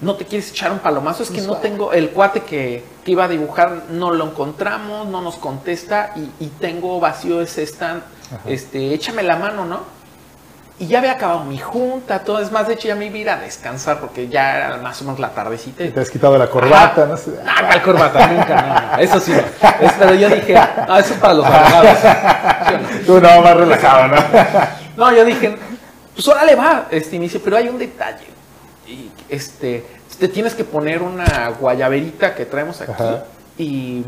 [SPEAKER 2] no te quieres echar un palomazo, es que no tengo, el cuate que, iba a dibujar no lo encontramos, no nos contesta y, tengo vacío ese stand, este, échame la mano, ¿no? Y ya había acabado mi junta, todo, es más, de hecho ya me iba a ir a descansar porque ya era más o menos la tardecita.
[SPEAKER 1] te has quitado la corbata, no sé.
[SPEAKER 2] No, la corbata, nunca, no, eso sí no. pero yo dije, no, eso es para los abogados.
[SPEAKER 1] Tú no, más relajado, ¿no?
[SPEAKER 2] no, yo dije, pues órale va, este inicio, pero hay un detalle y este, te tienes que poner una guayaberita que traemos aquí y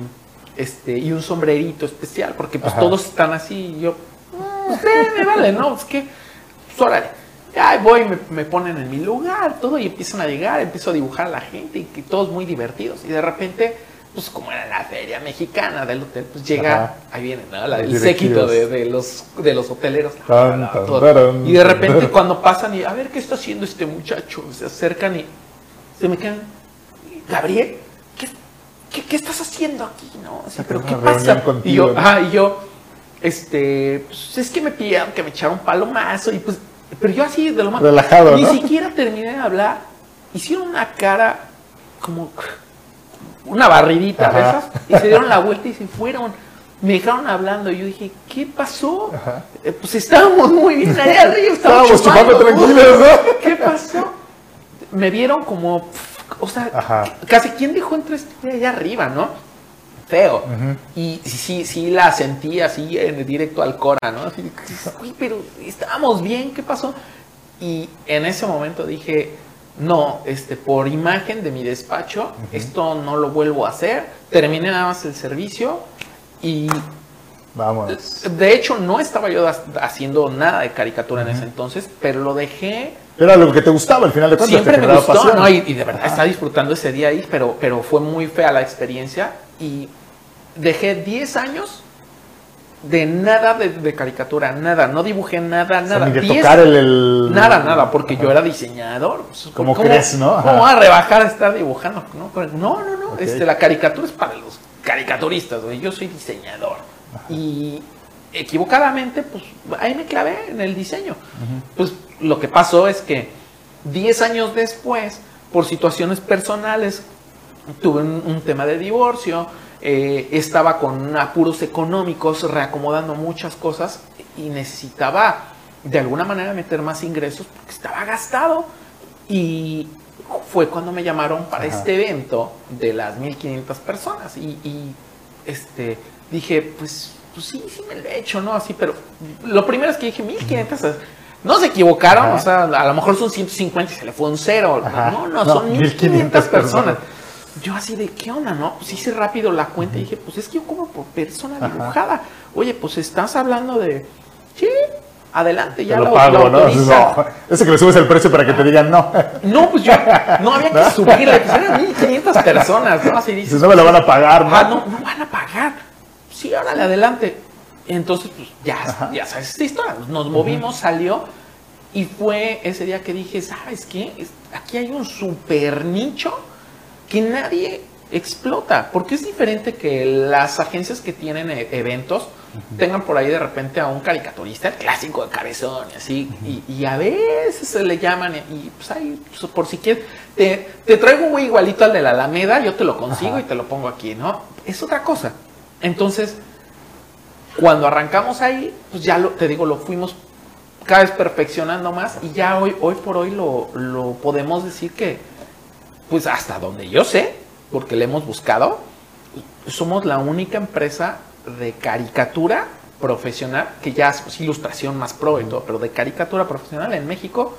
[SPEAKER 2] este y un sombrerito especial porque pues todos están así y yo pues, me vale no es que pues órale ya voy me, me, ponen en mi lugar todo y empiezan a llegar empiezo a dibujar a la gente y que todos muy divertidos y de repente pues como era la feria mexicana del hotel, pues llega, ahí viene, ¿no? La, el séquito de, los, de los hoteleros. y de repente cuando pasan y, a ver, ¿qué está haciendo este muchacho? Se acercan y se me quedan, Gabriel, ¿qué, qué, estás haciendo aquí? ¿No? pero ¿qué pasa? y yo, ah, y yo, este, pues es que me pidieron que me echara un palomazo y pues, pero yo así de lo más...
[SPEAKER 1] Relajado,
[SPEAKER 2] Ni siquiera terminé de hablar, hicieron una cara como una barridita de esas, y se dieron la vuelta y se fueron. Me dejaron hablando y yo dije, ¿qué pasó? Eh, pues estábamos muy bien allá arriba.
[SPEAKER 1] Estábamos, chupando, tranquilos, ¿no?
[SPEAKER 2] ¿Qué pasó? Me vieron como, o sea, casi quién dijo entre allá arriba, ¿no? Feo. Y sí, sí la sentí así en directo al Cora, ¿no? Así, Uy, pero estábamos bien, ¿qué pasó? Y en ese momento dije, no, este, por imagen de mi despacho, esto no lo vuelvo a hacer, terminé nada más el servicio y
[SPEAKER 1] Vamos.
[SPEAKER 2] de hecho no estaba yo ha- haciendo nada de caricatura en ese entonces, pero lo dejé
[SPEAKER 1] Era lo que te gustaba al final de cuentas.
[SPEAKER 2] Siempre me gustó,
[SPEAKER 1] pasión.
[SPEAKER 2] ¿no? Y, y de verdad estaba disfrutando ese día ahí, pero, pero fue muy fea la experiencia y dejé 10 años de nada de, de caricatura, nada, no dibujé nada,
[SPEAKER 1] O sea,
[SPEAKER 2] nada.
[SPEAKER 1] ni de
[SPEAKER 2] 10
[SPEAKER 1] tocar el, el-
[SPEAKER 2] Nada, nada, porque yo era diseñador. pues,
[SPEAKER 1] ¿Cómo crees, no? Ajá.
[SPEAKER 2] ¿Cómo a rebajar a estar dibujando? No, no, no. Este, la caricatura es para los caricaturistas, güey. Yo soy diseñador. Y equivocadamente, pues ahí me clavé en el diseño. Pues lo que pasó es que 10 años después, por situaciones personales, tuve un, un tema de divorcio, eh, estaba con apuros económicos, reacomodando muchas cosas y necesitaba de alguna manera meter más ingresos porque estaba gastado. Y fue cuando me llamaron para
[SPEAKER 1] Ajá.
[SPEAKER 2] este evento de las 1500 personas. Y, y, este, dije, pues, pues sí, sí me lo he hecho, ¿no? Así, pero lo primero es que dije, 1500. No se equivocaron,
[SPEAKER 1] Ajá.
[SPEAKER 2] o sea, a lo mejor son 150 y se le fue un cero.
[SPEAKER 1] Ajá.
[SPEAKER 2] No, no,
[SPEAKER 1] No,
[SPEAKER 2] son
[SPEAKER 1] 1500
[SPEAKER 2] 1500 personas.
[SPEAKER 1] personas.
[SPEAKER 2] Yo así de, ¿qué onda, no? Pues hice rápido la cuenta y dije, pues es que yo cobro por persona
[SPEAKER 1] Ajá.
[SPEAKER 2] dibujada. Oye, pues estás hablando de, sí, adelante,
[SPEAKER 1] Te
[SPEAKER 2] ya
[SPEAKER 1] lo
[SPEAKER 2] lo,
[SPEAKER 1] pago,
[SPEAKER 2] lo
[SPEAKER 1] ¿no? No, Ese que le subes el precio para que te digan no.
[SPEAKER 2] No, pues yo, no había que subirle, pues eran 1500 personas, ¿no? Así dices,
[SPEAKER 1] Dices, no me lo van a pagar, ¿no?
[SPEAKER 2] Ah, no, no van a pagar. Sí, órale, adelante. Entonces, pues ya, ya sabes esta historia. Nos movimos, salió. Y fue ese día que dije, ¿sabes qué? Aquí hay un super nicho que nadie explota. Porque es diferente que las agencias que tienen e- eventos tengan por ahí de repente a un caricaturista, el clásico de cabezón y así. y, y a veces se le llaman y, y, pues ahí, pues, por si quieres, te, te traigo un güey igualito al de la Alameda, yo te lo consigo
[SPEAKER 1] Ajá.
[SPEAKER 2] y te lo pongo aquí, ¿no? Es otra cosa. Entonces, cuando arrancamos ahí, pues ya lo, te digo, lo fuimos cada vez perfeccionando más y ya hoy, hoy por hoy lo, lo podemos decir que, pues hasta donde yo sé, porque le hemos buscado, somos la única empresa de caricatura profesional, que ya es pues, ilustración más pro y todo, pero de caricatura profesional en México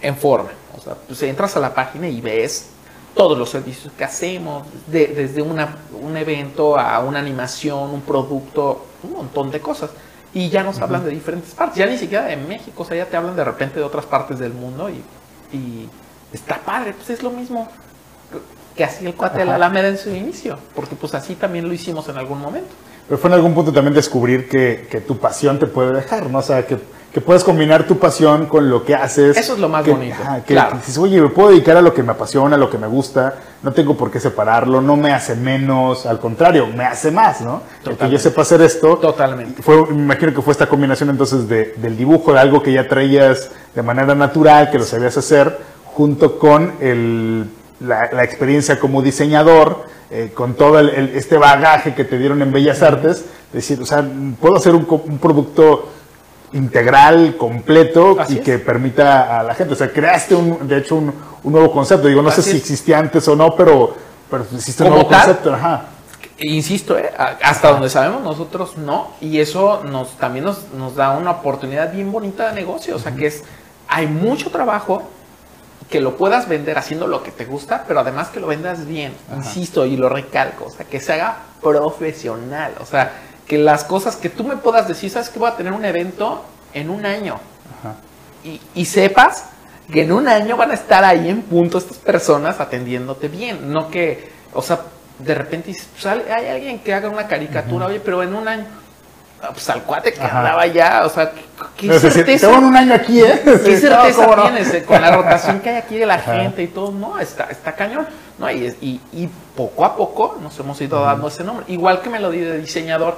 [SPEAKER 2] en forma. O sea, pues entras a la página y ves todos los servicios que hacemos, de- desde una, un evento a una animación, un producto, un montón de cosas. Y ya nos hablan de diferentes partes, ya ni siquiera de México, o sea, ya te hablan de repente de otras partes del mundo y, y está padre, pues es lo mismo que hacía el cuate de la. Alameda en su inicio, porque pues así también lo hicimos en algún momento.
[SPEAKER 1] Pero fue en algún punto también descubrir que, que tu pasión te puede dejar, ¿no? O sea, que, que puedes combinar tu pasión con lo que haces.
[SPEAKER 2] Eso es lo más
[SPEAKER 1] que-
[SPEAKER 2] bonito,
[SPEAKER 1] ajá, que,
[SPEAKER 2] claro.
[SPEAKER 1] dices, oye, me puedo dedicar a lo que me apasiona, a lo que me gusta, no tengo por qué separarlo, no me hace menos, al contrario, me hace más, ¿no? El que yo
[SPEAKER 2] Totalmente.
[SPEAKER 1] sepa hacer esto.
[SPEAKER 2] Totalmente.
[SPEAKER 1] Fue, me imagino que fue esta combinación entonces de, del dibujo, de algo que ya traías de manera natural, que lo sabías hacer, junto con el, la, la experiencia como diseñador, eh, con todo el- el- este bagaje que te dieron en Bellas Artes, decir, o sea, puedo hacer un, un producto integral, completo
[SPEAKER 2] Así
[SPEAKER 1] y
[SPEAKER 2] es.
[SPEAKER 1] que permita a la gente. O sea, creaste un, de hecho un, un nuevo concepto. Digo, no sé si
[SPEAKER 2] es.
[SPEAKER 1] existía antes o no, pero, pero existe un nuevo
[SPEAKER 2] tal,
[SPEAKER 1] concepto. Ajá.
[SPEAKER 2] Insisto, ¿eh? Hasta donde sabemos nosotros no, y eso nos también nos, nos da una oportunidad bien bonita de negocio, o sea que es, hay mucho trabajo que lo puedas vender haciendo lo que te gusta, pero además que lo vendas bien, insisto, y lo recalco, o sea, que se haga profesional, o sea, que las cosas que tú me puedas decir, sabes que voy a tener un evento en un año,
[SPEAKER 1] Ajá.
[SPEAKER 2] y, y sepas que en un año van a estar ahí en punto estas personas atendiéndote bien. No que, o sea, de repente dices, pues hay alguien que haga una caricatura, oye, pero en un año, pues al cuate que
[SPEAKER 1] Ajá.
[SPEAKER 2] andaba ya, o sea, ¿qué certeza?
[SPEAKER 1] un año aquí, ¿eh?
[SPEAKER 2] ¿Qué certeza
[SPEAKER 1] no, ¿cómo no?
[SPEAKER 2] tienes eh, con la rotación que hay aquí de la
[SPEAKER 1] Ajá.
[SPEAKER 2] gente y todo? No, está, está cañón. ¿no? Y, y, y poco a poco nos hemos ido dando ese nombre. Igual que me lo di de diseñador,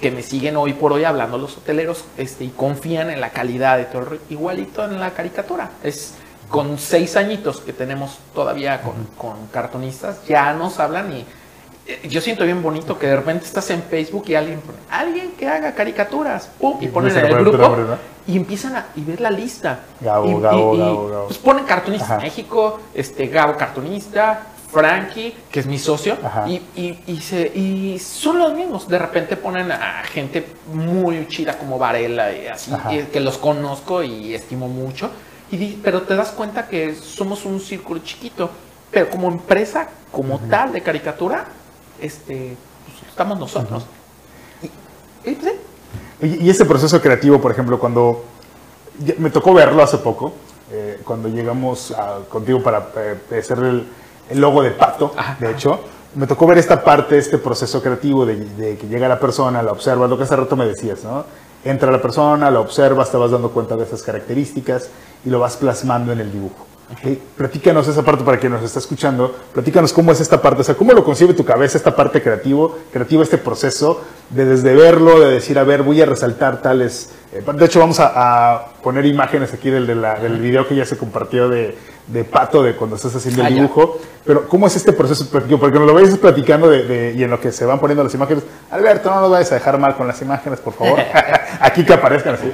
[SPEAKER 2] que me siguen hoy por hoy hablando los hoteleros este, y confían en la calidad de todo. Igualito en la caricatura. Es con seis añitos que tenemos todavía con, con cartonistas, ya nos hablan y yo siento bien bonito que de repente estás en Facebook y alguien pone, alguien que haga caricaturas, pum, y
[SPEAKER 1] Y
[SPEAKER 2] ponen en el grupo
[SPEAKER 1] nombre, ¿no?
[SPEAKER 2] y empiezan a y ver la lista.
[SPEAKER 1] Gabo,
[SPEAKER 2] y,
[SPEAKER 1] Gabo,
[SPEAKER 2] y-
[SPEAKER 1] Gabo, Gabo.
[SPEAKER 2] Pues ponen cartonistas
[SPEAKER 1] Ajá.
[SPEAKER 2] México, este Gabo cartonista, Frankie, que es mi socio, y, se, y son los mismos. De repente ponen a gente muy chida como Varela, y así, que los conozco y estimo mucho. Y pero te das cuenta que somos un círculo chiquito, pero como empresa, como tal de caricatura, este, pues, estamos nosotros. Y, y, pues,
[SPEAKER 1] Y ese proceso creativo, por ejemplo, cuando me tocó verlo hace poco, eh, cuando llegamos a- contigo para eh, hacer el, el logo de Pato,
[SPEAKER 2] Ajá.
[SPEAKER 1] de hecho, me tocó ver esta parte, este proceso creativo de, de que llega la persona, la observa, lo que hace rato me decías, ¿no? Entra la persona, la observas, te vas dando cuenta de esas características y lo vas plasmando en el dibujo. ¿Ok? Platícanos esa parte para quien nos está escuchando, platícanos cómo es esta parte, o sea, cómo lo concibe tu cabeza esta parte creativo, creativo este proceso de desde verlo, de decir, a ver, voy a resaltar tales... eh, de hecho, vamos a, a poner imágenes aquí del, de la- del video que ya se compartió de, de Pato, de cuando estás haciendo el
[SPEAKER 2] Ah,
[SPEAKER 1] dibujo, pero ¿cómo es este proceso? Porque nos lo vayas platicando de, de- y en lo que se van poniendo las imágenes. Alberto, no nos vayas a dejar mal con las imágenes, por favor. aquí que aparezcan así.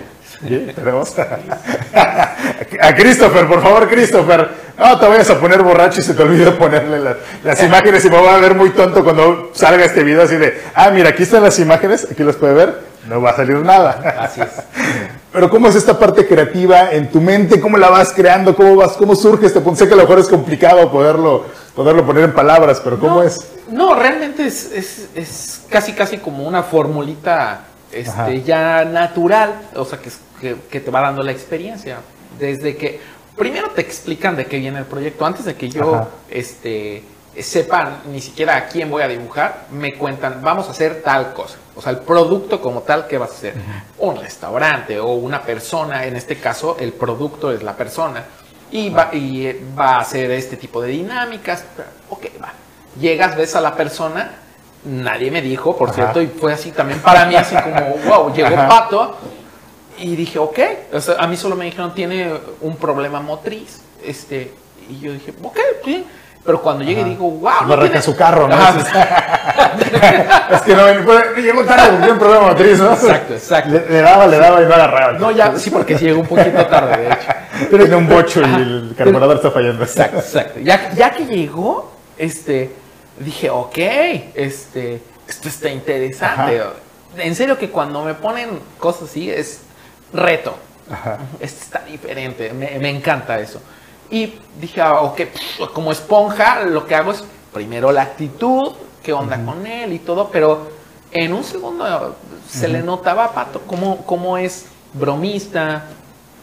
[SPEAKER 1] Tenemos a Christopher, por favor, Christopher. No te vayas a poner borracho y se te olvide ponerle las, las imágenes y me voy a ver muy tonto cuando salga este video así de, ah, mira, aquí están las imágenes, aquí las puede ver, no va a salir nada.
[SPEAKER 2] Así es.
[SPEAKER 1] Pero ¿cómo es esta parte creativa en tu mente? ¿Cómo la vas creando? ¿Cómo vas? ¿Cómo surge este punto? Sé que a lo mejor es complicado poderlo, poderlo poner en palabras, pero ¿cómo
[SPEAKER 2] no,
[SPEAKER 1] es?
[SPEAKER 2] No, realmente es, es- es casi casi como una formulita
[SPEAKER 1] Ajá.
[SPEAKER 2] este, ya natural, o sea, que, que, que te va dando la experiencia. Desde que primero te explican de qué viene el proyecto, antes de que yo
[SPEAKER 1] Ajá.
[SPEAKER 2] este, sepa ni siquiera a quién voy a dibujar, me cuentan, vamos a hacer tal cosa. O sea, el producto como tal, ¿qué vas a hacer? Un restaurante o una persona, en este caso, el producto es la persona. Y va, y eh, va a hacer este tipo de dinámicas. Ok, va. Llegas, ves a la persona, nadie me dijo, por
[SPEAKER 1] Ajá.
[SPEAKER 2] cierto, y fue así también para mí, así como, wow, llegó
[SPEAKER 1] Ajá.
[SPEAKER 2] Pato. Y dije, ok, o sea, a mí solo me dijeron, tiene un problema motriz. Este, y yo dije, ok, sí. Pero cuando llegué
[SPEAKER 1] Ajá.
[SPEAKER 2] digo, wow. No
[SPEAKER 1] arrancar
[SPEAKER 2] tiene-
[SPEAKER 1] su carro, ¿no? Es que no, fue- llegó tarde porque tiene un problema motriz, ¿no?
[SPEAKER 2] Exacto, exacto.
[SPEAKER 1] Le, le daba, le daba y no agarraba.
[SPEAKER 2] No, ya, sí, porque sí llegó un poquito tarde, de hecho.
[SPEAKER 1] Pero tiene un bocho y el carburador está fallando.
[SPEAKER 2] Exacto, exacto. Ya, ya que llegó, este, dije, ok, este, esto está interesante. En serio que cuando me ponen cosas así es reto.
[SPEAKER 1] Ajá.
[SPEAKER 2] Esto está diferente, me, me encanta eso. Y dije, ah, ok, como esponja, lo que hago es primero la actitud, qué onda con él y todo, pero en un segundo se le notaba a Pato cómo, cómo es bromista,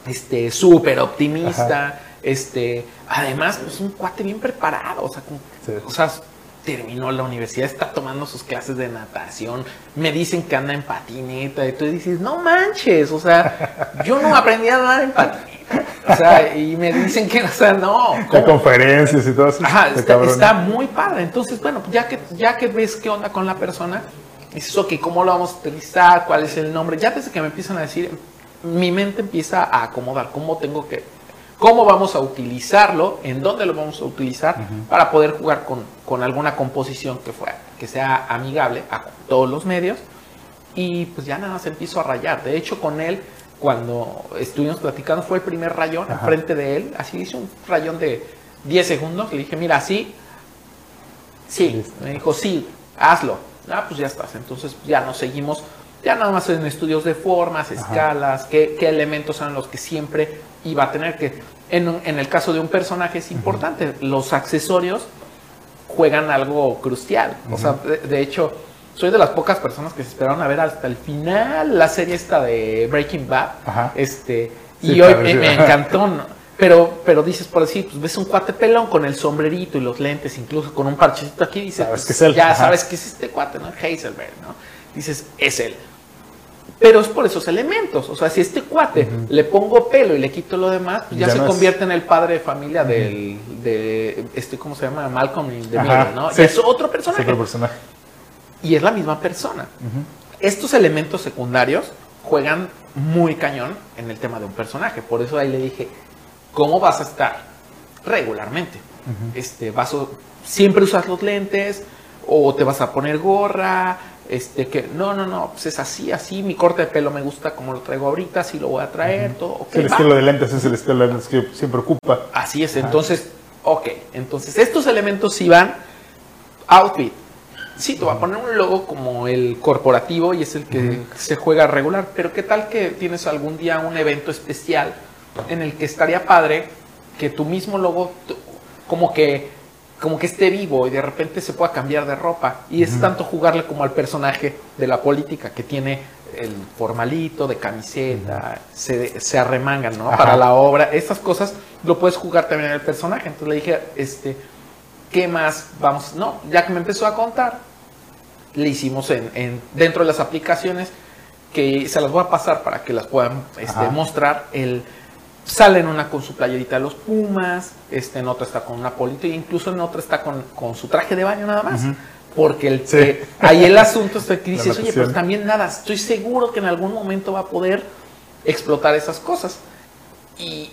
[SPEAKER 2] este, súper optimista, este, además, pues un cuate bien preparado, o sea,
[SPEAKER 1] Sí.
[SPEAKER 2] o sea, terminó la universidad, está tomando sus clases de natación, me dicen que anda en patineta, y tú dices, no manches, o sea, yo no aprendí a andar en patineta, o sea, y me dicen que, o sea, no,
[SPEAKER 1] De
[SPEAKER 2] ¿cómo?
[SPEAKER 1] conferencias y todo eso.
[SPEAKER 2] Ajá,
[SPEAKER 1] Está
[SPEAKER 2] está, muy padre. Entonces, bueno, ya que, ya que ves qué onda con la persona, dices, ok, ¿cómo lo vamos a utilizar? ¿Cuál es el nombre? Ya desde que me empiezan a decir, mi mente empieza a acomodar cómo tengo que, cómo vamos a utilizarlo, en dónde lo vamos a utilizar para poder jugar con, con alguna composición que, fuera, que sea amigable a todos los medios. Y pues ya nada más empiezo a rayar. De hecho, con él, cuando estuvimos platicando, fue el primer rayón
[SPEAKER 1] Ajá.
[SPEAKER 2] enfrente de él. Así hice un rayón de 10 segundos. Le dije, mira, así. Sí.
[SPEAKER 1] Listo.
[SPEAKER 2] Me dijo, sí, hazlo. Ah, pues ya estás. Entonces ya nos seguimos. Ya nada más en estudios de formas, escalas, qué, qué elementos son los que siempre iba a tener que. En, en el caso de un personaje es importante. Los accesorios juegan algo crucial. O sea, de, de hecho, soy de las pocas personas que se esperaron a ver hasta el final la serie esta de Breaking Bad.
[SPEAKER 1] Ajá.
[SPEAKER 2] Este,
[SPEAKER 1] Sí,
[SPEAKER 2] y hoy me, encantó. ¿no? Pero, pero dices por así, pues ves un cuate pelón con el sombrerito y los lentes, incluso con un parchecito aquí, dices,
[SPEAKER 1] Sabes
[SPEAKER 2] pues,
[SPEAKER 1] que es él.
[SPEAKER 2] ya
[SPEAKER 1] Ajá.
[SPEAKER 2] sabes que es este cuate, ¿no? Heiselberg, ¿no? Dices, es él. Pero es por esos elementos. O sea, si este cuate le pongo pelo y le quito lo demás, pues ya,
[SPEAKER 1] Ya
[SPEAKER 2] se
[SPEAKER 1] no es-
[SPEAKER 2] convierte en el padre de familia del, de, este, ¿cómo se llama? Malcolm
[SPEAKER 1] Ajá,
[SPEAKER 2] Middle, ¿no?
[SPEAKER 1] sí.
[SPEAKER 2] Es otro
[SPEAKER 1] Es
[SPEAKER 2] personaje.
[SPEAKER 1] otro personaje.
[SPEAKER 2] Y es la misma persona. Estos elementos secundarios juegan muy cañón en el tema de un personaje. Por eso ahí le dije, ¿cómo vas a estar regularmente? este, vas a- siempre usas los lentes o te vas a poner gorra. Este, que no, no, no, pues es así, así. Mi corte de pelo me gusta como lo traigo ahorita, así lo voy a traer, todo. ok,
[SPEAKER 1] el
[SPEAKER 2] va.
[SPEAKER 1] estilo de lentes es el estilo de lentes que siempre ocupa.
[SPEAKER 2] Así es, entonces, ok, entonces estos elementos sí van outfit. Sí, te va a poner un logo como el corporativo y es el que se juega regular, pero ¿qué tal que tienes algún día un evento especial en el que estaría padre que tu mismo logo como que como que esté vivo y de repente se pueda cambiar de ropa. Y es tanto jugarle como al personaje de la política que tiene el formalito de camiseta, se, se, arremangan, ¿no? Para la obra. Estas cosas lo puedes jugar también en el personaje. Entonces le dije, este, ¿qué más vamos? No, ya que me empezó a contar, le hicimos en, dentro de las aplicaciones que se las voy a pasar para que las puedan este, mostrar. El, sale en una con su playerita de los Pumas, este, en otra está con una polito, e incluso en otra está con, con su traje de baño nada más. Porque el, eh, ahí el asunto es que dices, oye, pero también nada, estoy seguro que en algún momento va a poder explotar esas cosas. Y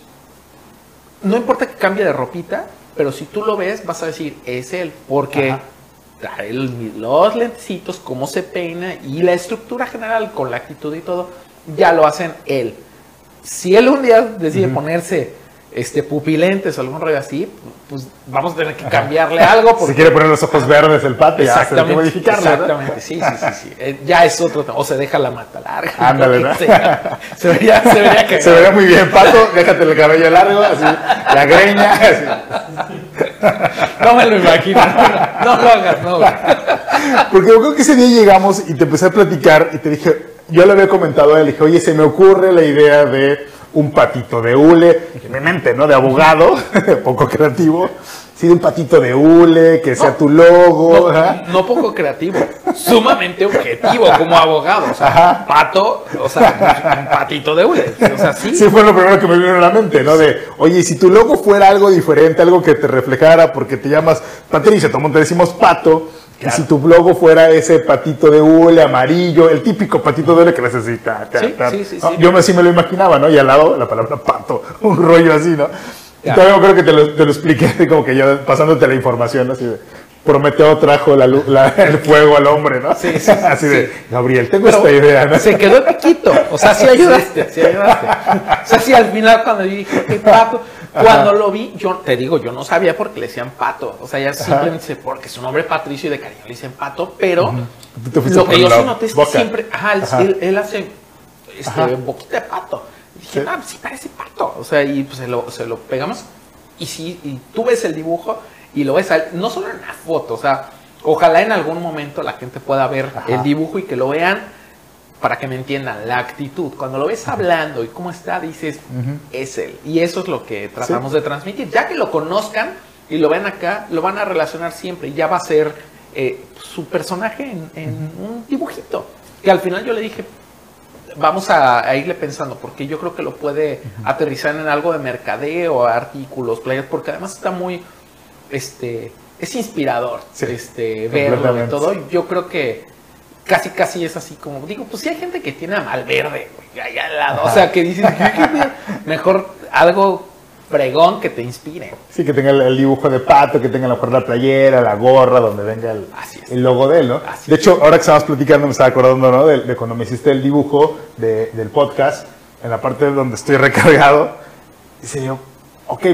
[SPEAKER 2] no importa que cambie de ropita, pero si tú lo ves, vas a decir, es él, porque trae los lentecitos, cómo se peina y la estructura general con la actitud y todo, ya lo hacen él si él un día decide ponerse este, pupilentes o algún rollo así, pues vamos a tener que cambiarle algo.
[SPEAKER 1] Si quiere poner los ojos verdes el pato, ya
[SPEAKER 2] se que modificarlo. Exactamente, sí, sí, sí, sí. Eh, ya es otro O se deja la mata larga.
[SPEAKER 1] Ándale, ¿no?
[SPEAKER 2] Se, vería, se vería que.
[SPEAKER 1] Se vería muy bien, pato, déjate el cabello largo, así, la greña, así.
[SPEAKER 2] No me lo imagino, no, lo hagas, no.
[SPEAKER 1] Porque yo creo que ese día llegamos y te empecé a platicar y te dije, yo le había comentado a él, dije, oye, se me ocurre la idea de un patito de hule, en mi mente, ¿no? De abogado, poco creativo. Sí, de un patito de hule, que sea tu logo.
[SPEAKER 2] No, poco creativo, sumamente objetivo como abogado. O sea, pato, o sea, un patito de hule. O sea, sí.
[SPEAKER 1] Sí, fue lo primero que me vino a la mente, ¿no? De, oye, si tu logo fuera algo diferente, algo que te reflejara, porque te llamas Patricia, mundo te decimos pato y si tu logo fuera ese patito de hule amarillo, el típico patito de hule que necesita. Sí, sí, sí, Yo me, sí me lo imaginaba, ¿no? Y al lado la palabra pato, un rollo así, ¿no? Y todavía creo que te lo, te lo expliqué, como que yo pasándote la información, así de. Prometeo trajo la, el fuego al hombre, ¿no?
[SPEAKER 2] Sí, sí,
[SPEAKER 1] Así de, Gabriel, tengo esta idea, ¿no?
[SPEAKER 2] Se quedó piquito, o sea, sí ayudaste, sí ayudaste. O sea, sí al final cuando yo dije, ¿qué pato? Cuando lo vi, yo te digo, yo no sabía por qué le decían pato. O sea, ya simplemente porque su nombre es Patricio y de cariño le dicen pato, pero lo que yo sí noté es que siempre, ajá, Él, hace este, boquita de pato. Y dije, ah, sí parece pato. O sea, y pues se lo, se lo pegamos. Y sí, y tú ves el dibujo y lo ves, no solo en la foto, o sea, ojalá en algún momento la gente pueda ver el dibujo y que lo vean para que me entiendan, la actitud. Cuando lo ves hablando y cómo está, dices, es él. Y eso es lo que tratamos de transmitir. Ya que lo conozcan y lo ven acá, lo van a relacionar siempre y ya va a ser eh, su personaje en, un dibujito. Que al final yo le dije, vamos a, irle pensando, porque yo creo que lo puede aterrizar en algo de mercadeo, artículos, playas, porque además está muy, este, es inspirador, este, verlo y todo. Yo creo que casi casi es así como, digo, pues si hay gente que tiene a Malverde, güey, allá al lado, o sea, que dices, mejor algo fregón que te inspire.
[SPEAKER 1] Sí, que tenga el, dibujo de pato, que tenga a lo mejor la playera, la gorra, donde venga el, el logo de él, ¿no? de hecho, ahora que estábamos platicando, me estaba acordando, ¿no? De, cuando me hiciste el dibujo del podcast, en la parte donde estoy recargado, dice yo, ok,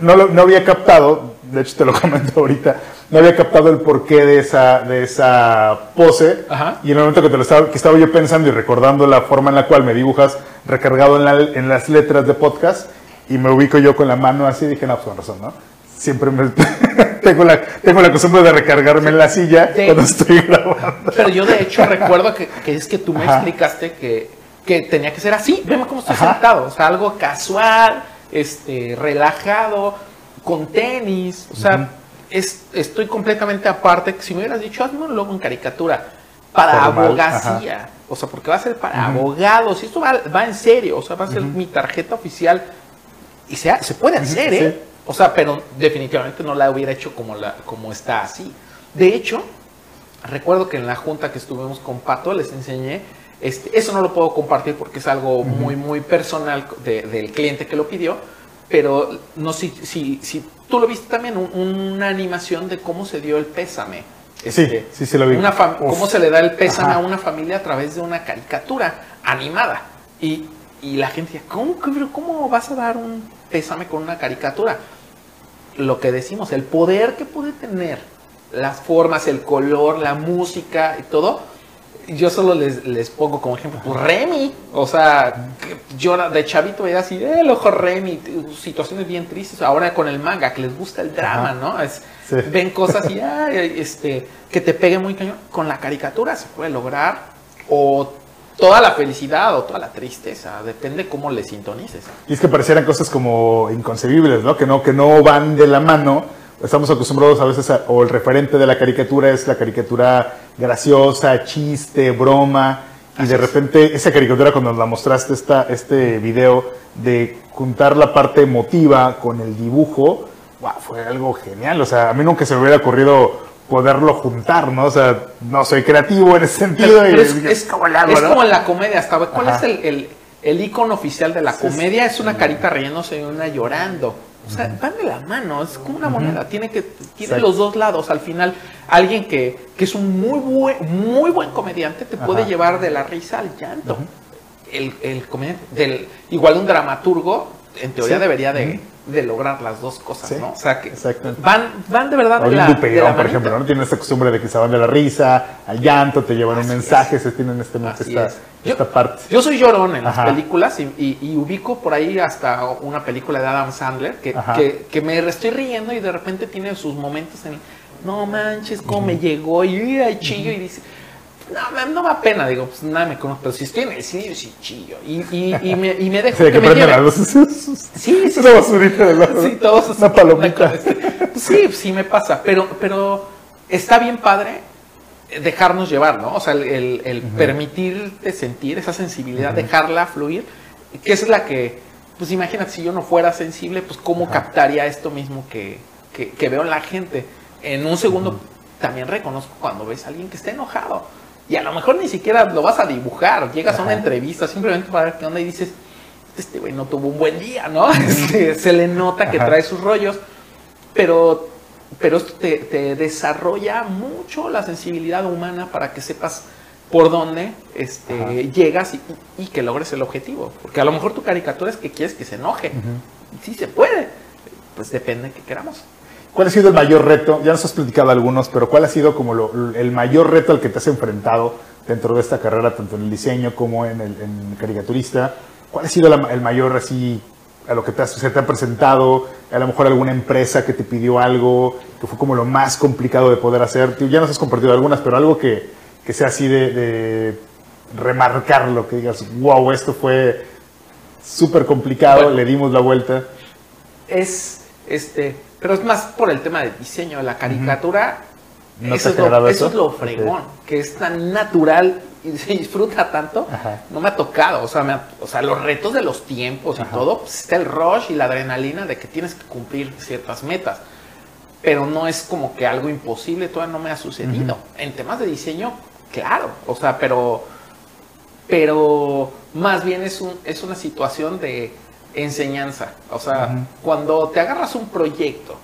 [SPEAKER 1] no, no había captado, de hecho te lo comento ahorita, no había captado el porqué de esa, de esa pose. Y en el momento que, te lo estaba, que estaba yo pensando y recordando la forma en la cual me dibujas recargado en, en las letras de podcast, y me ubico yo con la mano así, dije, no, pues con razón, ¿no? Siempre me, tengo, la, tengo la costumbre de recargarme en la silla cuando estoy grabando.
[SPEAKER 2] Pero yo de hecho recuerdo que, que es que tú me explicaste que, que tenía que ser así. Veme cómo estoy sentado. O sea, algo casual, este, relajado, con tenis, o sea, es, estoy completamente aparte. Si me hubieras dicho, hazme un logo en caricatura para abogacía, o sea, porque va a ser para abogados, y esto va, en serio, o sea, va a ser mi tarjeta oficial, y se, se puede hacer, ¿eh? O sea, pero definitivamente no la hubiera hecho como, la, como está así. De hecho, recuerdo que en la junta que estuvimos con Pato les enseñé, este, eso no lo puedo compartir porque es algo muy, muy personal del cliente que lo pidió, pero no sé si, si, tú lo viste también, una animación de cómo se dio el pésame.
[SPEAKER 1] sí, este, sí, sí lo vi.
[SPEAKER 2] cómo se le da el pésame a una familia a través de una caricatura animada. Y, y la gente decía, ¿cómo, ¿cómo vas a dar un pésame con una caricatura? Lo que decimos, el poder que puede tener, las formas, el color, la música y todo, yo solo les, les pongo como ejemplo, pues Remy, o sea, yo de chavito veía así, eh, el ojo Remy, situaciones bien tristes, ahora con el manga, que les gusta el drama, ¿no? Es, Ven cosas y, este, que te pegue muy cañón, con la caricatura se puede lograr, o toda la felicidad o toda la tristeza, depende cómo le sintonices.
[SPEAKER 1] Y es que parecieran cosas como inconcebibles, ¿no? Que no, que no van de la mano. Estamos acostumbrados a veces, o el referente de la caricatura es la caricatura graciosa, chiste, broma, y de repente esa caricatura cuando nos la mostraste esta, este video de juntar la parte emotiva con el dibujo, wow, fue algo genial. O sea, a mí nunca se me hubiera ocurrido poderlo juntar, ¿no? O sea, no soy creativo en ese sentido.
[SPEAKER 2] es, como, en la comedia, hasta ¿cuál es el, el, icono oficial de la comedia? Es una carita riéndose y una llorando. O sea, van de la mano, es como una moneda, tiene que tiene los dos lados. Al final, alguien que, que es un muy buen, muy buen comediante te puede llevar de la risa al llanto. El, el comediante, del, igual un dramaturgo, en teoría debería de, de lograr las dos cosas, ¿no? O sea, que van, van de verdad
[SPEAKER 1] de la, por ejemplo, ¿no? Tienen esta costumbre de que se van de la risa, al llanto, te llevan un mensaje, se tienen este, esta, esta parte.
[SPEAKER 2] Yo soy llorón en las películas y, ubico por ahí hasta una película de Adam Sandler que, que, que, me estoy riendo y de repente tiene sus momentos en, no manches, cómo me llegó y, ay, chillo y dice no, no me da pena, digo, pues nada me conozco, pero si estoy en el cine, yo sí chillo. Y, y, y, me, y me dejo sí, que, que me lleve. Sí, sí,
[SPEAKER 1] Una basurita de lado.
[SPEAKER 2] Sí, todos. Una palomita. Sí, sí me pasa, pero, pero está bien padre dejarnos llevar, ¿no? O sea, el, el, permitirte sentir esa sensibilidad, dejarla fluir, que es la que, pues imagínate, si yo no fuera sensible, pues cómo captaría esto mismo que, que, que, veo en la gente. En un segundo también reconozco cuando ves a alguien que está enojado y a lo mejor ni siquiera lo vas a dibujar. Llegas a una entrevista simplemente para ver qué onda y dices, este güey no tuvo un buen día, ¿no? Este, se le nota que trae sus rollos, pero, pero esto te, desarrolla mucho la sensibilidad humana para que sepas por dónde este, llegas y, que logres el objetivo. Porque a lo mejor tu caricatura es que quieres que se enoje. Sí se puede, pues depende de que queramos.
[SPEAKER 1] ¿Cuál ha sido el mayor reto? Ya nos has platicado algunos, pero ¿cuál ha sido como el mayor reto al que te has enfrentado dentro de esta carrera, tanto en el diseño como en el caricaturista? ¿Cuál ha sido el mayor así a lo que te se te ha presentado? A lo mejor alguna empresa que te pidió algo que fue como lo más complicado de poder hacer. Ya nos has compartido algunas, pero algo que, que sea así de, de remarcarlo, que digas, wow, esto fue súper complicado, le dimos la vuelta.
[SPEAKER 2] Es este pero es más por el tema del diseño de la caricatura. eso, es lo, eso, es lo, fregón, que es tan natural y se disfruta tanto. No me ha tocado, o sea, o sea, los retos de los tiempos y todo, pues está el rush y la adrenalina de que tienes que cumplir ciertas metas. Pero no es como que algo imposible, todavía no me ha sucedido. En temas de diseño, claro, o sea, pero, pero más bien es, un, es una situación de enseñanza. O sea, cuando te agarras un proyecto,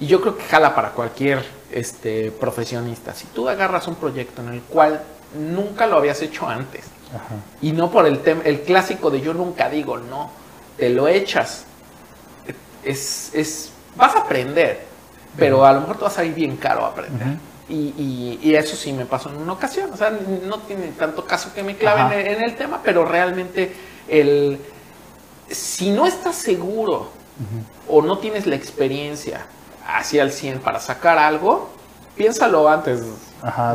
[SPEAKER 2] y yo creo que jala para cualquier este, profesionista, si tú agarras un proyecto en el cual nunca lo habías hecho antes, y no por el, tema el clásico de yo nunca digo no, te lo echas, es, es, vas a aprender, pero a lo mejor te vas a ir bien caro a aprender. Y, y, eso sí me pasó en una ocasión. O sea, no tiene tanto caso que me clave en el, tema, pero realmente el, si no estás seguro o no tienes la experiencia hacia el 100 para sacar algo, piénsalo antes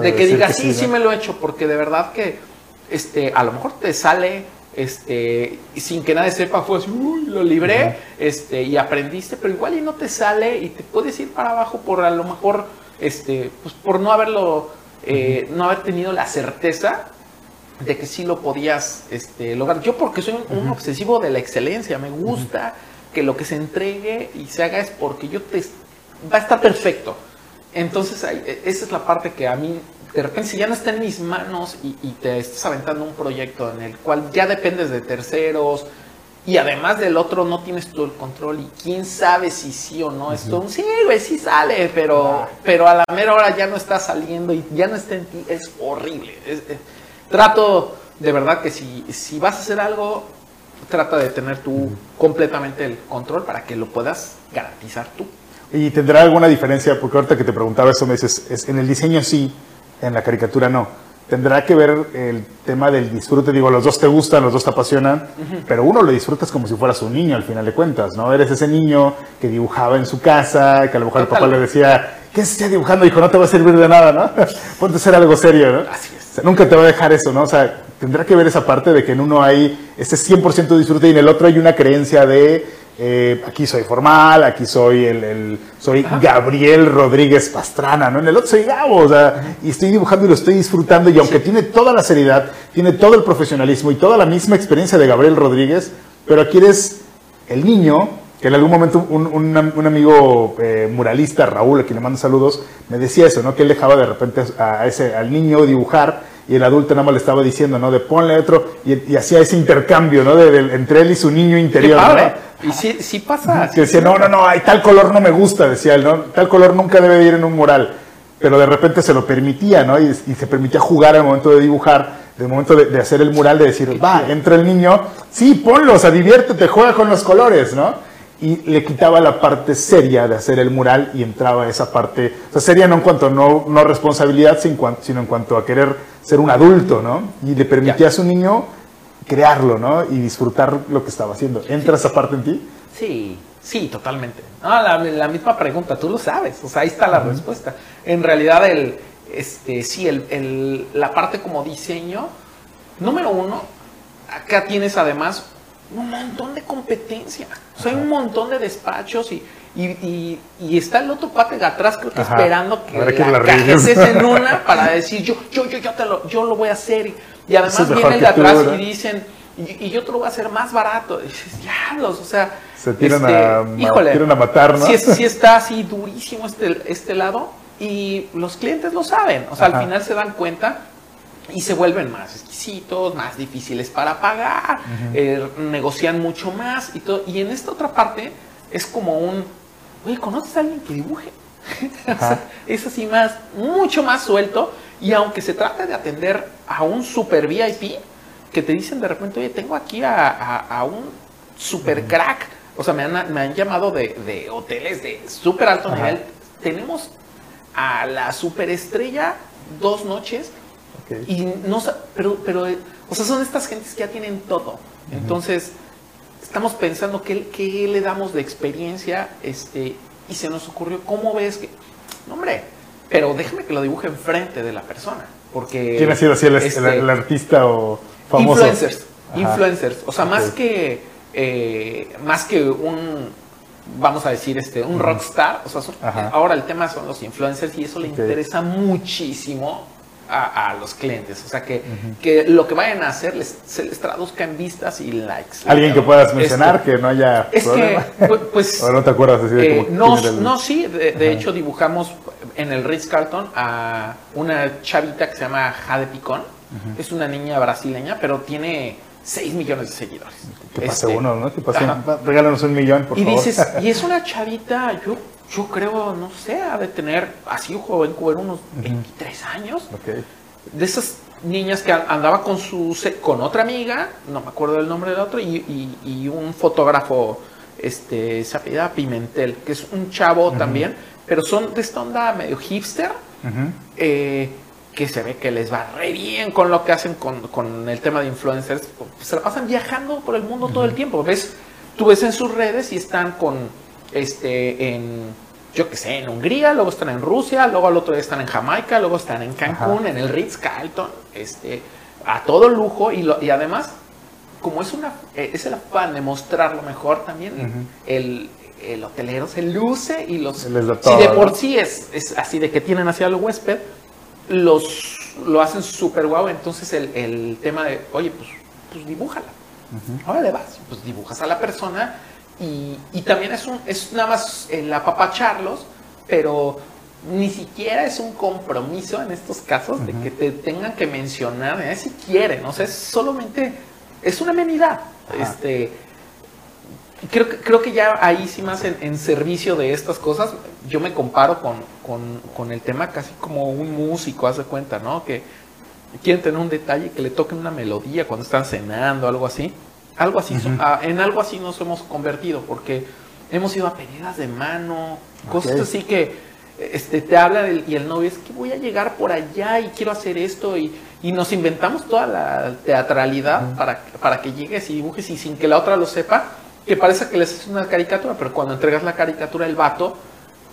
[SPEAKER 2] de, que digas, sí, sí, me lo he hecho, porque de verdad que este, a lo mejor te sale este, sin que nadie sepa, fue así, uy, lo libré este, y aprendiste, pero igual y no te sale y te puedes ir para abajo por a lo mejor, este, pues por no haberlo, eh, no haber tenido la certeza de que sí lo podías este, lograr. Yo porque soy un, obsesivo de la excelencia, me gusta que lo que se entregue y se haga es porque yo te va a estar perfecto. Entonces e, esa es la parte que a mí de repente si ya no está en mis manos y, te estás aventando un proyecto en el cual ya dependes de terceros y además del otro no tienes todo el control y quién sabe si sí o no esto sí güey sí sale pero pero a la mera hora ya no está saliendo y ya no está en ti es horrible trato de verdad que si, si vas a hacer algo, trata de tener tú completamente el control para que lo puedas garantizar tú.
[SPEAKER 1] ¿Y tendrá alguna diferencia? Porque ahorita que te preguntaba eso me dices, es, en el diseño sí, en la caricatura no. Tendrá que ver el tema del disfrute. Digo, los dos te gustan, los dos te apasionan, pero uno lo disfrutas como si fueras un niño al final de cuentas, ¿no? Eres ese niño que dibujaba en su casa, que a lo mejor el papá le decía, ¿qué estás dibujando? Dijo, no te va a servir de nada, ¿no? Ponte a hacer algo serio, ¿no?
[SPEAKER 2] Así es.
[SPEAKER 1] O sea, nunca te va a dejar eso, ¿no? O sea, tendrá que ver esa parte de que en uno hay ese 100% disfrute y en el otro hay una creencia de eh, aquí soy formal, aquí soy el, el- soy Gabriel Rodríguez Pastrana, ¿no? En el otro soy Gabo, o sea, y estoy dibujando y lo estoy disfrutando y aunque tiene toda la seriedad, tiene todo el profesionalismo y toda la misma experiencia de Gabriel Rodríguez, pero aquí eres el niño que en algún momento un, un- un amigo eh, muralista, Raúl, a quien le mando saludos, me decía eso, ¿no? Que él dejaba de repente a ese, al niño dibujar y el adulto nada más le estaba diciendo, ¿no? De ponle otro y, y hacía ese intercambio, ¿no? De- de- entre él y su niño interior. ¿no?
[SPEAKER 2] Y sí, sí pasa.
[SPEAKER 1] Que decía, no, no, no, ay, tal color no me gusta, decía él, ¿no? Tal color nunca debe de ir en un mural. Pero de repente se lo permitía, ¿no? Y, y se permitía jugar al momento de dibujar, de momento de, de hacer el mural, de decir, va, entra el niño, sí, ponlo, o sea, diviértete, juega con los colores, ¿no? Y le quitaba la parte seria de hacer el mural y entraba esa parte, o sea, seria no en cuanto a no, no responsabilidad, sino en cuanto a querer ser un adulto, ¿no? Y le permitía a su niño crearlo, ¿no? Y disfrutar lo que estaba haciendo. ¿Entra esa parte en ti?
[SPEAKER 2] Sí, sí, totalmente. No, la, la misma pregunta, tú lo sabes, o sea, ahí está la respuesta. En realidad, el, este, sí, el, el- la parte como diseño, número uno, acá tienes además un montón de competencia, o sea, hay un montón de despachos y, y, y- y está el otro pate de atrás, creo que
[SPEAKER 1] Ajá.
[SPEAKER 2] esperando que la cajes en una para decir, yo, yo, yo, yo, te lo, yo lo voy a hacer. Y, y además
[SPEAKER 1] es mejor
[SPEAKER 2] viene el de
[SPEAKER 1] tú,
[SPEAKER 2] atrás y dicen, y, y yo te lo voy a hacer más barato. Y dices, diablos, o sea.
[SPEAKER 1] Se tiran a- ma-
[SPEAKER 2] híjole,
[SPEAKER 1] tiran a matar, ¿no?
[SPEAKER 2] Sí, es- sí está así durísimo este, este lado y los clientes lo saben. O sea,
[SPEAKER 1] Ajá.
[SPEAKER 2] al final se dan cuenta y se vuelven más exquisitos, más difíciles para pagar, eh, negocian mucho más y todo. Y en esta otra parte es como un, oye, ¿conoces a alguien que dibuje? O sea, es así más, mucho más suelto. Y aunque se trate de atender a un super VIP, que te dicen de repente, oye, tengo aquí a, a- a un super crack. O sea, me han, me han llamado de, de hoteles de súper alto
[SPEAKER 1] Ajá.
[SPEAKER 2] nivel. Tenemos a la superestrella dos noches y no pero, pero, o sea, son estas gentes que ya tienen todo. Entonces, estamos pensando qué, qué le damos de experiencia, este, y se nos ocurrió, ¿cómo ves que? No, hombre, pero déjame que lo dibuje enfrente de la persona. Porque.
[SPEAKER 1] ¿Quién ha sido así el,
[SPEAKER 2] este,
[SPEAKER 1] el artista o famoso?
[SPEAKER 2] Influencers.
[SPEAKER 1] Ajá.
[SPEAKER 2] Influencers. O sea, más que. eh, más que un. Vamos a decir, este, un rockstar. O sea, son- ahora el tema son los influencers y eso le interesa muchísimo a, a los clientes. O sea, que, que lo que vayan a hacer les, se les traduzca en vistas y likes.
[SPEAKER 1] Alguien que puedas mencionar
[SPEAKER 2] Este,
[SPEAKER 1] que no haya
[SPEAKER 2] es
[SPEAKER 1] problema.
[SPEAKER 2] que, pu- pues.
[SPEAKER 1] ¿O no te acuerdas así de
[SPEAKER 2] eh,
[SPEAKER 1] como
[SPEAKER 2] no,
[SPEAKER 1] el-
[SPEAKER 2] sí, de, hecho dibujamos en el Ritz Carlton a una chavita que se llama Jade Picón. Es una niña brasileña, pero tiene 6 millones de seguidores.
[SPEAKER 1] Que pase
[SPEAKER 2] Este,
[SPEAKER 1] uno, ¿no? Que pase un- regálanos un millón, por
[SPEAKER 2] y
[SPEAKER 1] favor.
[SPEAKER 2] dices, y es una chavita, yo, yo creo, no sé, ha de tener, así joven, joven, unos 23 años
[SPEAKER 1] Ok.
[SPEAKER 2] de esas niñas que andaba con su con otra amiga, no me acuerdo del nombre del otro, y, y- y un fotógrafo, este, se Pimentel, que es un chavo también, pero son de esta onda medio hipster, eh, que se ve que les va re bien con lo que hacen con, con el tema de influencers, se la pasan viajando por el mundo todo el tiempo, ves, tú ves en sus redes y están con, este, en, yo qué sé, en Hungría, luego están en Rusia, luego al otro día están en Jamaica, luego están en Cancún,
[SPEAKER 1] Ajá.
[SPEAKER 2] en el Ritz Carlton, este, a todo lujo. Y, lo- y además, como es una, eh, es el afán de mostrarlo mejor también, el, el hotelero se luce y los,
[SPEAKER 1] Se les da
[SPEAKER 2] si
[SPEAKER 1] todo,
[SPEAKER 2] de por
[SPEAKER 1] ¿no?
[SPEAKER 2] sí es, es así de que tienen hacia el huésped, los lo hacen súper guau. Entonces el, el tema de, oye, pues, pues dibújala. Ahora le vas, pues dibujas a la persona y, y también es, un, es nada más el apapacharlos, pero ni siquiera es un compromiso en estos casos de que te tengan que mencionar, eh, si quieren, o sea, es solamente, es una amenidad.
[SPEAKER 1] Ajá.
[SPEAKER 2] Este, creo que, creo que ya ahí sí más en, en servicio de estas cosas, yo me comparo con, con- con el tema casi como un músico, haz de cuenta, ¿no? Que quieren tener un detalle, que le toquen una melodía cuando están cenando, algo así. Algo así, ah, en algo así nos hemos convertido, porque hemos ido a pedidas de mano, cosas así que este, te habla del- y el novio es que voy a llegar por allá y quiero hacer esto y, y nos inventamos toda la teatralidad para, para que llegues y dibujes y sin que la otra lo sepa, que parece que les es una caricatura, pero cuando entregas la caricatura el vato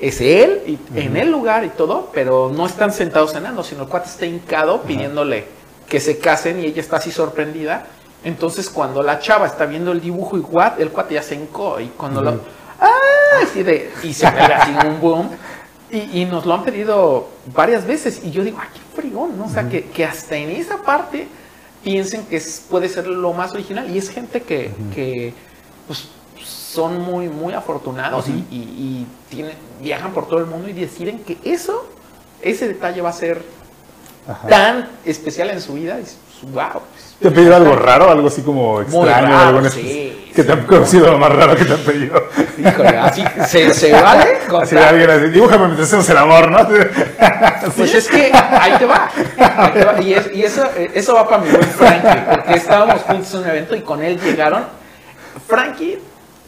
[SPEAKER 2] es él y, en el lugar y todo, pero no están sentados cenando, sino el cuate está hincado pidiéndole que se casen y ella está así sorprendida. Entonces cuando la chava está viendo el dibujo y what, el cuate ya se hincó y cuando lo... ¡Ah! Así de, y se ve así un boom. Y, y nos lo han pedido varias veces. Y yo digo, ¡ay, qué fregón! ¿no? O sea, que, que hasta en esa parte piensen que es- puede ser lo más original. Y es gente que, que pues, son muy, muy afortunados y, y- y tienen, viajan por todo el mundo y deciden que eso, ese detalle va a ser
[SPEAKER 1] Ajá.
[SPEAKER 2] tan especial en su vida. Y, wow.
[SPEAKER 1] ¿Te han pedido algo raro, algo así como extraño?
[SPEAKER 2] raro,
[SPEAKER 1] algo
[SPEAKER 2] sí,
[SPEAKER 1] que te han conocido lo más raro que te han pedido?
[SPEAKER 2] Híjole, así se, se vale.
[SPEAKER 1] Así alguien así, dibújame mientras hacemos el amor, ¿no?
[SPEAKER 2] Pues es que ahí te va. ahí te va. Y, es- y eso, eh, eso va para mi buen Frankie, porque estábamos juntos en un evento y con él llegaron. Frankie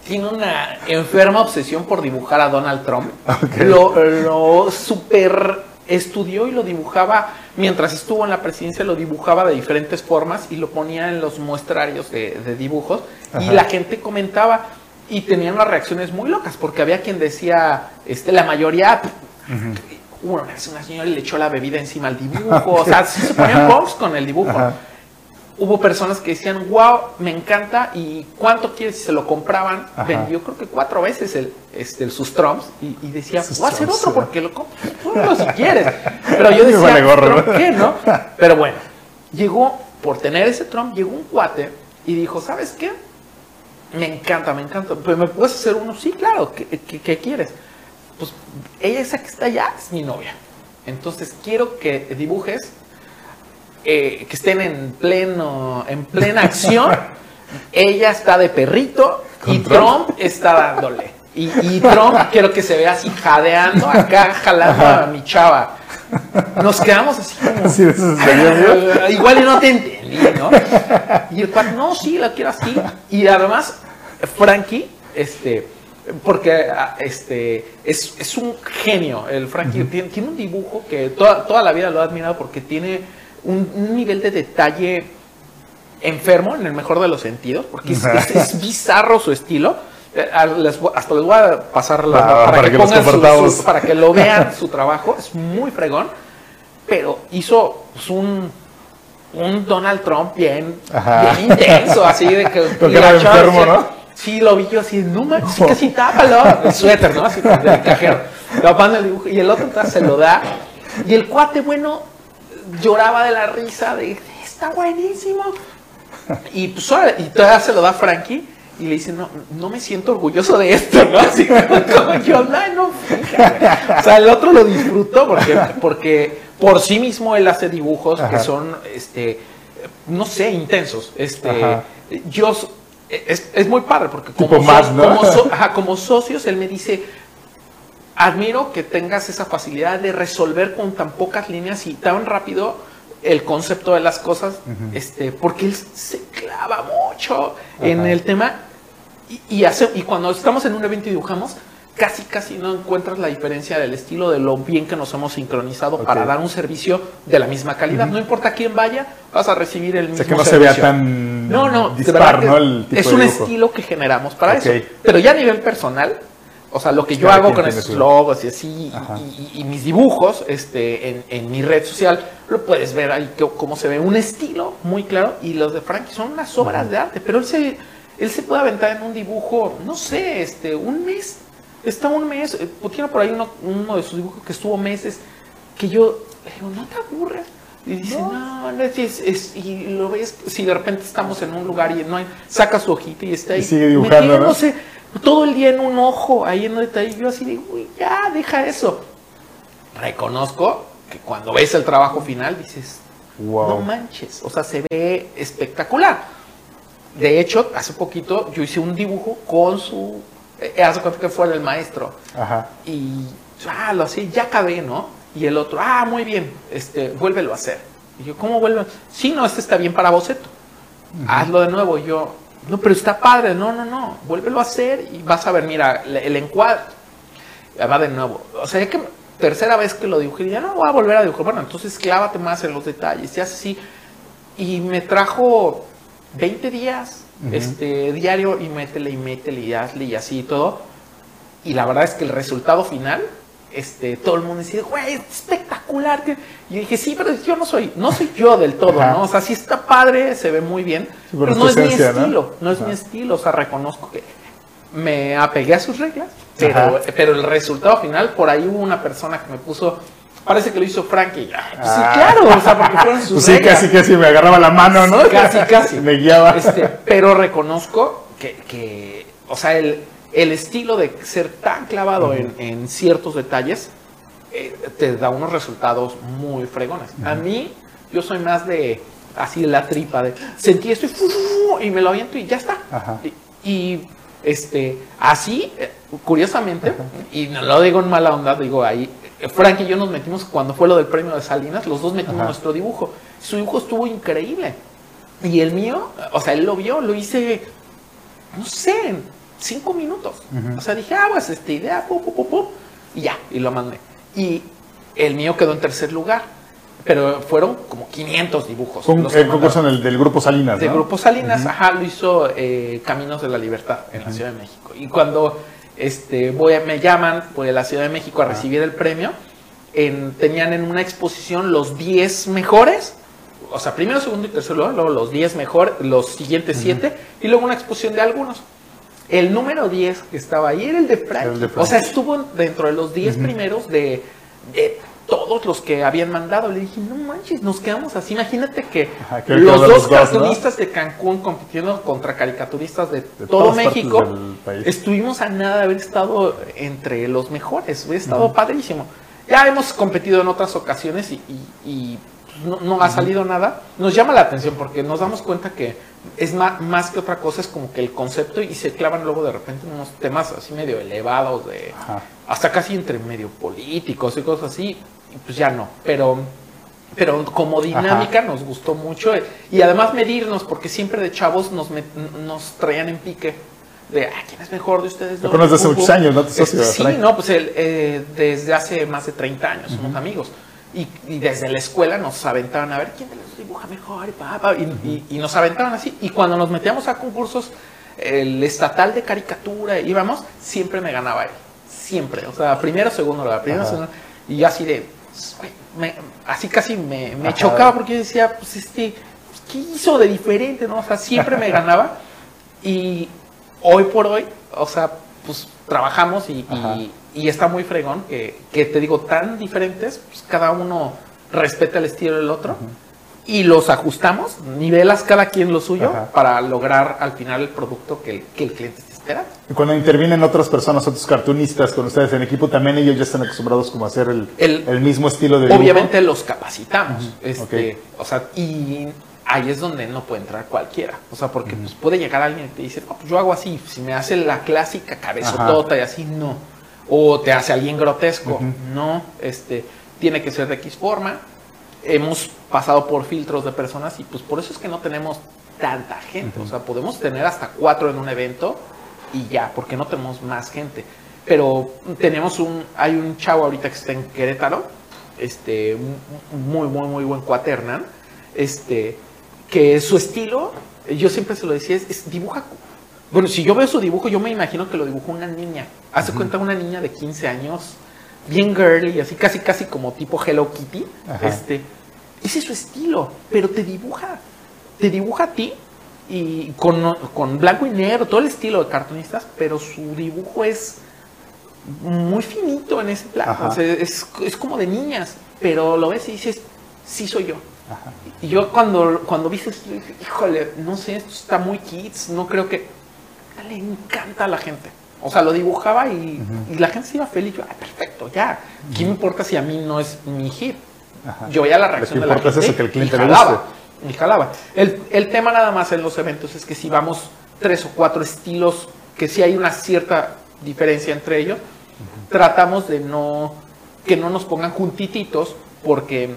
[SPEAKER 2] tiene una enferma obsesión por dibujar a Donald Trump. Lo, lo super estudió y lo dibujaba, mientras estuvo en la presidencia, lo dibujaba de diferentes formas y lo ponía en los muestrarios de, de dibujos. Y la gente comentaba y tenían unas reacciones muy locas, porque había quien decía, este, la mayoría una vez una señora le echó la bebida encima al dibujo, o sea, se ponían box con el dibujo.
[SPEAKER 1] Ajá.
[SPEAKER 2] Hubo personas que decían, wow, me encanta, y cuánto quieres, y se lo compraban.
[SPEAKER 1] Ajá.
[SPEAKER 2] Vendió creo que cuatro veces el, este, el- sus trumps, y, y decía,
[SPEAKER 1] Sus
[SPEAKER 2] voy a hacer
[SPEAKER 1] trumps,
[SPEAKER 2] otro porque lo compro, si quieres. Pero yo decía,
[SPEAKER 1] vale gorro,
[SPEAKER 2] "¿Trump
[SPEAKER 1] ¿no?"
[SPEAKER 2] qué, no? Pero bueno, llegó, por tener ese trump, llegó un cuate y dijo, ¿sabes qué? Me encanta, me encanta. ¿Pero me puedes hacer uno? Sí, claro. ¿Qué, qué- qué quieres? Pues ella esa que está allá es mi novia. Entonces quiero que dibujes eh, que estén en pleno, en plena acción. ella está de perrito y
[SPEAKER 1] ¿Con Trump?
[SPEAKER 2] Trump está dándole. Y, y Trump quiero que se vea así jadeando acá, jalando a mi chava. Nos quedamos así. Igual y no te entendí, ¿no? Y el cuate, no, sí, la quiero así. Y además, Frankie, este, porque ah, este, es, es un genio. El Frankie tiene, tiene un dibujo que toda, toda la vida lo he admirado porque tiene un, un nivel de detalle enfermo en el mejor de los sentidos, porque es, es- es bizarro su estilo. Eh, les hasta les voy a pasar la-
[SPEAKER 1] Ah,
[SPEAKER 2] para,
[SPEAKER 1] para
[SPEAKER 2] que,
[SPEAKER 1] que
[SPEAKER 2] pongan su- su- para que lo vean su trabajo. Es muy fregón, pero hizo pues, un un Donald Trump bien, bien intenso, así de que chava
[SPEAKER 1] enfermo,
[SPEAKER 2] decía,
[SPEAKER 1] ¿no?
[SPEAKER 2] Sí, lo vi yo así, no manches, sí, casi tápalo. El suéter, ¿no? Así del cajero. Banda el dibujo, y el otro se lo da. Y el cuate, bueno, lloraba de la risa de, está buenísimo. Y pues y todavía se lo da Frankie. Y le dice, no, no me siento orgulloso de esto, ¿no? Así como yo, no, no, fíjate. O sea, el otro lo disfrutó porque, porque por sí mismo él hace dibujos
[SPEAKER 1] Ajá.
[SPEAKER 2] que son, este, no sé, intensos. Este,
[SPEAKER 1] Ajá.
[SPEAKER 2] yo, es, es muy padre porque como, so-
[SPEAKER 1] más, ¿no?
[SPEAKER 2] como, so- ajá, como socios él me dice, admiro que tengas esa facilidad de resolver con tan pocas líneas y tan rápido el concepto de las cosas, este, porque él se clava mucho en el tema y, y hace, y cuando estamos en un evento y dibujamos, casi casi no encuentras la diferencia del estilo de lo bien que nos hemos sincronizado para dar un servicio de la misma calidad. No importa quién vaya, vas a recibir el
[SPEAKER 1] O
[SPEAKER 2] mismo
[SPEAKER 1] sea, que no se
[SPEAKER 2] servicio.
[SPEAKER 1] vea tan
[SPEAKER 2] No, no, de
[SPEAKER 1] dispar, ¿no? El tipo
[SPEAKER 2] es
[SPEAKER 1] de
[SPEAKER 2] un estilo que generamos para eso. Pero ya a nivel personal, o sea, lo que yo hago con esos logos y así, y-
[SPEAKER 1] Ajá.
[SPEAKER 2] y, y mis dibujos este, en, en mi red social, lo puedes ver ahí cómo se ve un estilo muy claro. Y los de Frankie son unas obras de arte, pero él se, él se puede aventar en un dibujo, no sé, este, un mes. Está un mes, eh, tiene por ahí uno, uno de sus dibujos que estuvo meses, que yo le digo, no te aburres. Y dice, no, no, es, es- es- y lo ves, si de repente estamos en un lugar y no hay, saca su hojita y está ahí.
[SPEAKER 1] Y sigue dibujando, ¿no?
[SPEAKER 2] Todo el día en un ojo, ahí en un detalle. Yo así digo, uy, ya, deja eso. Reconozco que cuando ves el trabajo final dices,
[SPEAKER 1] Wow.
[SPEAKER 2] no manches, o sea, se ve espectacular. De hecho, hace poquito yo hice un dibujo con su, eh, hace cuenta que fue el maestro
[SPEAKER 1] Ajá.
[SPEAKER 2] y ah, lo así, ya acabé, ¿no? Y el otro, ah, muy bien, este, vuélvelo a hacer. Y yo, ¿cómo vuelvo? Sí, no, este está bien para boceto. Hazlo de nuevo. Y yo, no, pero está padre. No, no, no, vuélvelo a hacer y vas a ver, mira, el encuadre va de nuevo. O sea, ya que tercera vez que lo dibujé, ya no voy a volver a dibujar. Bueno, entonces clávate más en los detalles, y así. Y me trajo 20 días este, diario y métele y métele y hazle y así y todo. Y la verdad es que el resultado final, este, todo el mundo decía, güey, es espectacular. Y yo dije, sí, pero yo no soy, no soy yo del todo, ¿no? O sea, sí está padre, se ve muy bien, pero, no es mi estilo, no, es mi estilo. O sea, reconozco que me apegué a sus reglas, pero, pero el resultado final, por ahí hubo una persona que me puso parece que lo hizo Frankie. sí, ah. claro, o sea, porque fueron sus pues
[SPEAKER 1] Sí, casi, casi me agarraba la mano, ¿no?
[SPEAKER 2] Casi, casi.
[SPEAKER 1] me guiaba.
[SPEAKER 2] Este, pero reconozco que, que, o sea, el, el estilo de ser tan clavado en, en, ciertos detalles eh, te da unos resultados muy fregones. A mí, yo soy más de así la tripa de sentí esto y, y me lo aviento y ya está. Y, este, así, eh, curiosamente, y no lo digo en mala onda, digo ahí, Frank y yo nos metimos cuando fue lo del premio de Salinas, los dos metimos nuestro dibujo. Su dibujo estuvo increíble. Y el mío, o sea, él lo vio, lo hice, no sé, cinco minutos. O sea, dije, ah, pues esta idea, pum, pum, pum, y ya, y lo mandé. Y el mío quedó en tercer lugar. Pero fueron como 500 dibujos.
[SPEAKER 1] Con, el concurso del, del, Grupo Salinas.
[SPEAKER 2] Del Grupo Salinas, ajá, lo hizo eh, Caminos de la Libertad en la Ciudad de México. Y cuando este, voy me llaman por la Ciudad de México a recibir el premio. En, tenían en una exposición los 10 mejores, o sea, primero, segundo y tercero, luego los 10 mejores, los siguientes 7, y luego una exposición de algunos. El número 10 que estaba ahí era el de Frank. O sea, estuvo dentro de los 10 primeros de, de todos los que habían mandado. Le dije, no manches, nos quedamos así. Imagínate que, los dos cartunistas de Cancún compitiendo contra caricaturistas de, todo México, estuvimos a nada de haber estado entre los mejores. Hubiera estado padrísimo. Ya hemos competido en otras ocasiones y, no, ha salido nada. Nos llama la atención porque nos damos cuenta que es más, más, que otra cosa, es como que el concepto y se clavan luego de repente en unos temas así medio elevados, de hasta casi entre medio políticos y cosas así pues ya no, pero pero como dinámica nos gustó mucho y además medirnos porque siempre de chavos nos nos traían en pique de ah, quién es mejor de ustedes
[SPEAKER 1] dos. desde hace muchos años, ¿no?
[SPEAKER 2] sí, no, pues eh, desde hace más de 30 años somos amigos. Y, desde la escuela nos aventaban a ver quién de los dibuja mejor y, y, nos aventaban así. Y cuando nos metíamos a concursos, el estatal de caricatura, íbamos, siempre me ganaba él. Siempre. O sea, primero, segundo la primero, segundo. Y así de, así casi me, chocaba porque yo decía, pues este, pues, ¿qué hizo de diferente? ¿no? O sea, siempre me ganaba. Y hoy por hoy, o sea, pues trabajamos y, y, está muy fregón que, que, te digo, tan diferentes, pues cada uno respeta el estilo del otro. Y los ajustamos, nivelas cada quien lo suyo para lograr al final el producto que el, que el cliente
[SPEAKER 1] y cuando intervienen otras personas, otros cartunistas con ustedes en equipo, también ellos ya están acostumbrados como a hacer el, el, mismo estilo de
[SPEAKER 2] dibujo. Obviamente los capacitamos. este, O sea, y ahí es donde no puede entrar cualquiera. O sea, porque pues, puede llegar alguien y te dice, pues yo hago así. Si me hace la clásica cabezotota y así, no. O te hace alguien grotesco. No, este, tiene que ser de X forma. Hemos pasado por filtros de personas y pues por eso es que no tenemos tanta gente. O sea, podemos tener hasta cuatro en un evento y ya, porque no tenemos más gente. Pero tenemos un, hay un chavo ahorita que está en Querétaro, este, muy, muy, muy buen cuaternan, este, que su estilo, yo siempre se lo decía, es, dibuja, bueno, si yo veo su dibujo, yo me imagino que lo dibujó una niña, hace cuenta una niña de 15 años, bien girly, así casi, casi como tipo Hello Kitty, este, ese es su estilo, pero te dibuja, te dibuja a ti y con, blanco y negro, todo el estilo de cartonistas, pero su dibujo es muy finito en ese plano. es, como de niñas, pero lo ves y dices, sí soy yo. Y yo cuando, cuando dije, híjole, no sé, esto está muy kids, no creo que... Le encanta a la gente. O sea, lo dibujaba y, la gente se iba feliz. Yo, ah, perfecto, ya. ¿Qué me importa si a mí no es mi hit? Yo veía la reacción de la gente.
[SPEAKER 1] eso, que el cliente le guste
[SPEAKER 2] y jalaba. El, el, tema nada más en los eventos es que si vamos tres o cuatro estilos, que si hay una cierta diferencia entre ellos, tratamos de no, que no nos pongan juntititos, porque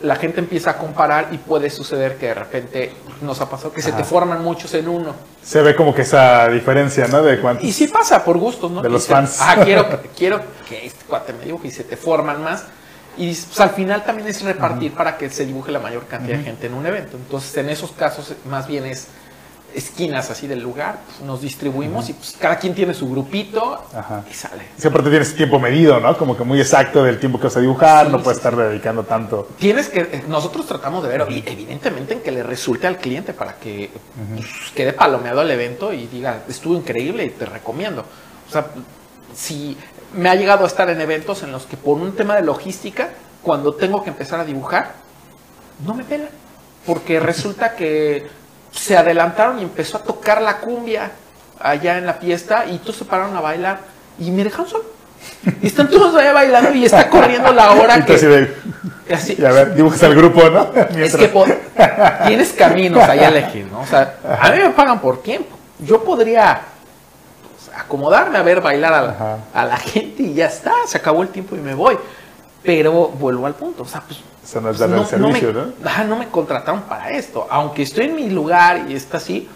[SPEAKER 2] la gente empieza a comparar y puede suceder que de repente nos ha pasado que se te forman muchos en uno.
[SPEAKER 1] Se ve como que esa diferencia, ¿no? De cuántos.
[SPEAKER 2] Y sí pasa por gustos, ¿no?
[SPEAKER 1] De los
[SPEAKER 2] Dices,
[SPEAKER 1] fans.
[SPEAKER 2] Ah, quiero, quiero que este cuate me dibuje y se te forman más. Y pues, al final también es repartir para que se dibuje la mayor cantidad de gente en un evento. Entonces, en esos casos, más bien es esquinas así del lugar, pues, nos distribuimos y pues cada quien tiene su grupito
[SPEAKER 1] Ajá.
[SPEAKER 2] y sale.
[SPEAKER 1] Sí, aparte tienes tiempo medido, ¿no? Como que muy exacto del tiempo que vas a dibujar,
[SPEAKER 2] Sí,
[SPEAKER 1] no puedes
[SPEAKER 2] sí,
[SPEAKER 1] estar dedicando tanto.
[SPEAKER 2] Tienes que, eh, nosotros tratamos de ver, evidentemente, en que le resulte al cliente para que pues, quede palomeado el evento y diga, estuvo increíble y te recomiendo. O sea, si me ha llegado a estar en eventos en los que por un tema de logística, cuando tengo que empezar a dibujar, no me pelan. Porque resulta que se adelantaron y empezó a tocar la cumbia allá en la fiesta y todos se pararon a bailar y me dejaron solo. Y están todos allá bailando y está corriendo la hora que... así-
[SPEAKER 1] y a ver, dibujas al grupo, ¿no?
[SPEAKER 2] es que tienes caminos ahí a elegir, ¿no? O sea, a mí me pagan por tiempo. Yo podría pues, acomodarme a ver bailar a
[SPEAKER 1] Ajá.
[SPEAKER 2] la, a la gente y ya está, se acabó el tiempo y me voy. Pero vuelvo al punto, o sea, pues...
[SPEAKER 1] Eso no es
[SPEAKER 2] pues,
[SPEAKER 1] el servicio,
[SPEAKER 2] me,
[SPEAKER 1] ¿no?
[SPEAKER 2] ajá, no me contrataron para esto. Aunque estoy en mi lugar y está así,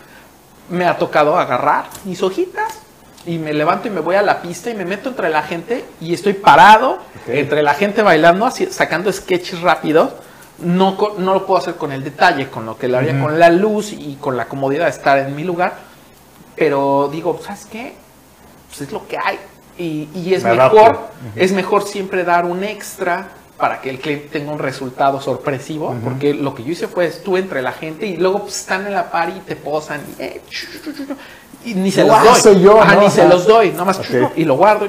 [SPEAKER 2] me ha tocado agarrar mis hojitas y me levanto y me voy a la pista y me meto entre la gente y estoy parado
[SPEAKER 1] Ok.
[SPEAKER 2] entre la gente bailando, así, sacando sketches rápidos. No, no lo puedo hacer con el detalle, con lo que lo haría con la luz y con la comodidad de estar en mi lugar. Pero digo, ¿sabes qué? Pues es lo que hay. Y, y es
[SPEAKER 1] Me
[SPEAKER 2] mejor, es mejor siempre dar un extra para que el cliente tenga un resultado sorpresivo, porque lo que yo hice fue tú entre la gente y luego pues, están en la par y te posan y, eh, chu, chu, chu, chu, y ni se los doy,
[SPEAKER 1] yo,
[SPEAKER 2] Ajá,
[SPEAKER 1] ¿no?
[SPEAKER 2] ni se los doy, nada más
[SPEAKER 1] Ok.
[SPEAKER 2] chu, chu, y lo guardo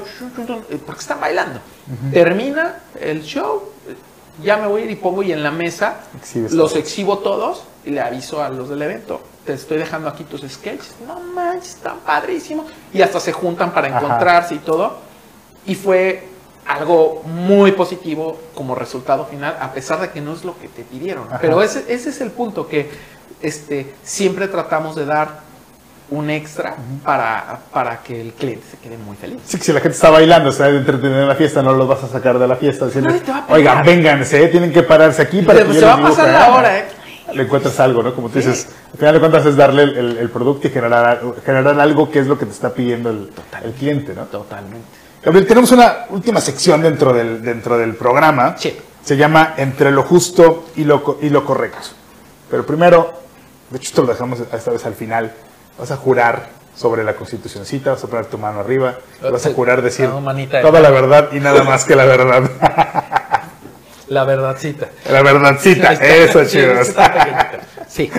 [SPEAKER 2] porque están bailando. Termina el show, ya me voy a ir y pongo y en la mesa
[SPEAKER 1] Exhibes
[SPEAKER 2] los
[SPEAKER 1] todo.
[SPEAKER 2] exhibo todos y le aviso a los del evento. Te estoy dejando aquí tus sketches. No manches, están padrísimos. Y hasta se juntan para
[SPEAKER 1] Ajá.
[SPEAKER 2] encontrarse y todo. Y fue algo muy positivo como resultado final, a pesar de que no es lo que te pidieron.
[SPEAKER 1] Ajá.
[SPEAKER 2] Pero ese, ese es el punto, que este, siempre tratamos de dar un extra para, para que el cliente se quede muy feliz.
[SPEAKER 1] Sí, que si la gente está bailando, está entreteniendo en la fiesta, no los vas a sacar de la fiesta
[SPEAKER 2] pegar.
[SPEAKER 1] oigan, vénganse, tienen que pararse aquí para
[SPEAKER 2] Se,
[SPEAKER 1] que
[SPEAKER 2] se
[SPEAKER 1] yo
[SPEAKER 2] va a pasar
[SPEAKER 1] dibuje".
[SPEAKER 2] la hora, ¿eh?
[SPEAKER 1] Le encuentras algo, ¿no? Como tú dices, al final de cuentas es darle el, el- el producto y generar, generar algo que es lo que te está pidiendo el, el cliente, ¿no?
[SPEAKER 2] Totalmente.
[SPEAKER 1] Gabriel, tenemos una última sección dentro del, dentro del programa.
[SPEAKER 2] Sí.
[SPEAKER 1] Se llama Entre lo justo y lo, y lo correcto. Pero primero, de hecho esto lo dejamos esta vez al final, vas a jurar sobre la constitucioncita, vas a poner tu mano arriba, vas a jurar decir
[SPEAKER 2] No,
[SPEAKER 1] toda la verdad y nada más que la verdad.
[SPEAKER 2] La verdadcita.
[SPEAKER 1] la verdadcita, eso
[SPEAKER 2] está pequeñita. Sí,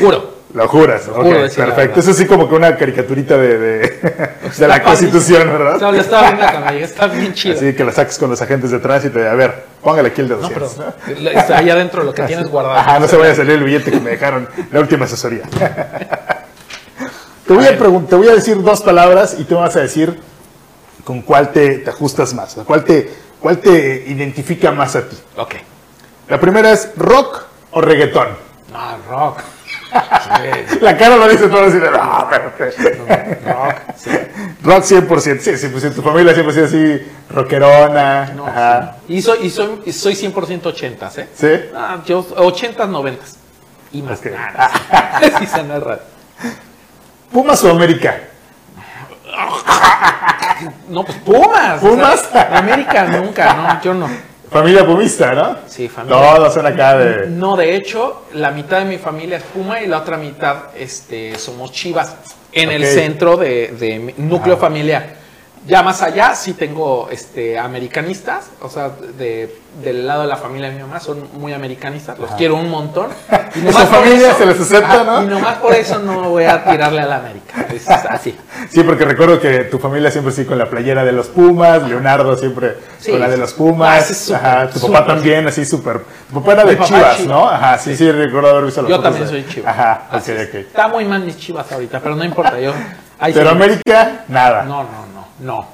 [SPEAKER 2] juro.
[SPEAKER 1] Lo juras, ok,
[SPEAKER 2] juro decir la
[SPEAKER 1] perfecto. Eso sí como que una caricatura de, de, de la constitución. ¿verdad?
[SPEAKER 2] No, lo estaba viendo está bien chido.
[SPEAKER 1] Así que la saques con los agentes de tránsito y a ver, póngale aquí el de
[SPEAKER 2] No,
[SPEAKER 1] 200.
[SPEAKER 2] pero lo- está ahí adentro lo que tienes guardado.
[SPEAKER 1] Ajá, no se vaya a salir el billete que me dejaron la última asesoría. te, voy a te voy a decir dos palabras y tú me vas a decir con cuál te, te ajustas más, cuál te, cuál te identifica más a ti.
[SPEAKER 2] Ok.
[SPEAKER 1] La primera es rock o reggaetón.
[SPEAKER 2] No, rock. Sí,
[SPEAKER 1] La cara lo dice todo así de, "No, espérate".
[SPEAKER 2] rock. Sí.
[SPEAKER 1] Rock 100%, sí, sí, pues en tu familia siempre ha sido así, rockerona.
[SPEAKER 2] No,
[SPEAKER 1] ajá.
[SPEAKER 2] sí. Y soy, y soy, y soy 100% 80, ¿eh?
[SPEAKER 1] ¿Sí?
[SPEAKER 2] Ah, yo 80, 90. Y más
[SPEAKER 1] Ok.
[SPEAKER 2] nada. Sí, se narra.
[SPEAKER 1] ¿Pumas o América?
[SPEAKER 2] No, pues Pumas.
[SPEAKER 1] ¿Pumas?
[SPEAKER 2] O sea, América nunca, no, yo no.
[SPEAKER 1] Familia pumista, ¿no?
[SPEAKER 2] Sí, familia.
[SPEAKER 1] Todos son acá de...
[SPEAKER 2] No, de hecho, la mitad de mi familia es Puma y la otra mitad este, somos Chivas en el centro de, de mi núcleo familiar. Ya más allá sí tengo este, americanistas, o sea, de, del lado de la familia de mi mamá son muy americanistas, los
[SPEAKER 1] Ajá.
[SPEAKER 2] quiero un montón. Y nomás por
[SPEAKER 1] familia
[SPEAKER 2] eso-
[SPEAKER 1] se les acepta, ¿no?
[SPEAKER 2] Y nomás por eso no voy a tirarle a la América. Es así.
[SPEAKER 1] Sí, porque recuerdo que tu familia siempre sí con la playera de los Pumas, Leonardo siempre
[SPEAKER 2] Sí.
[SPEAKER 1] con la de los
[SPEAKER 2] Ah,
[SPEAKER 1] Pumas,
[SPEAKER 2] súper,
[SPEAKER 1] ajá, tu papá también así súper. Tu papá era de
[SPEAKER 2] papá
[SPEAKER 1] Chivas, ¿no? Ajá, sí, sí, recuerdo haber visto las
[SPEAKER 2] Yo también
[SPEAKER 1] de-
[SPEAKER 2] soy Chivas.
[SPEAKER 1] Ajá,
[SPEAKER 2] Así. Está muy mal mis Chivas ahorita, pero no importa. Yo, ahí
[SPEAKER 1] Pero
[SPEAKER 2] sí.
[SPEAKER 1] América, nada.
[SPEAKER 2] No, no, no, no.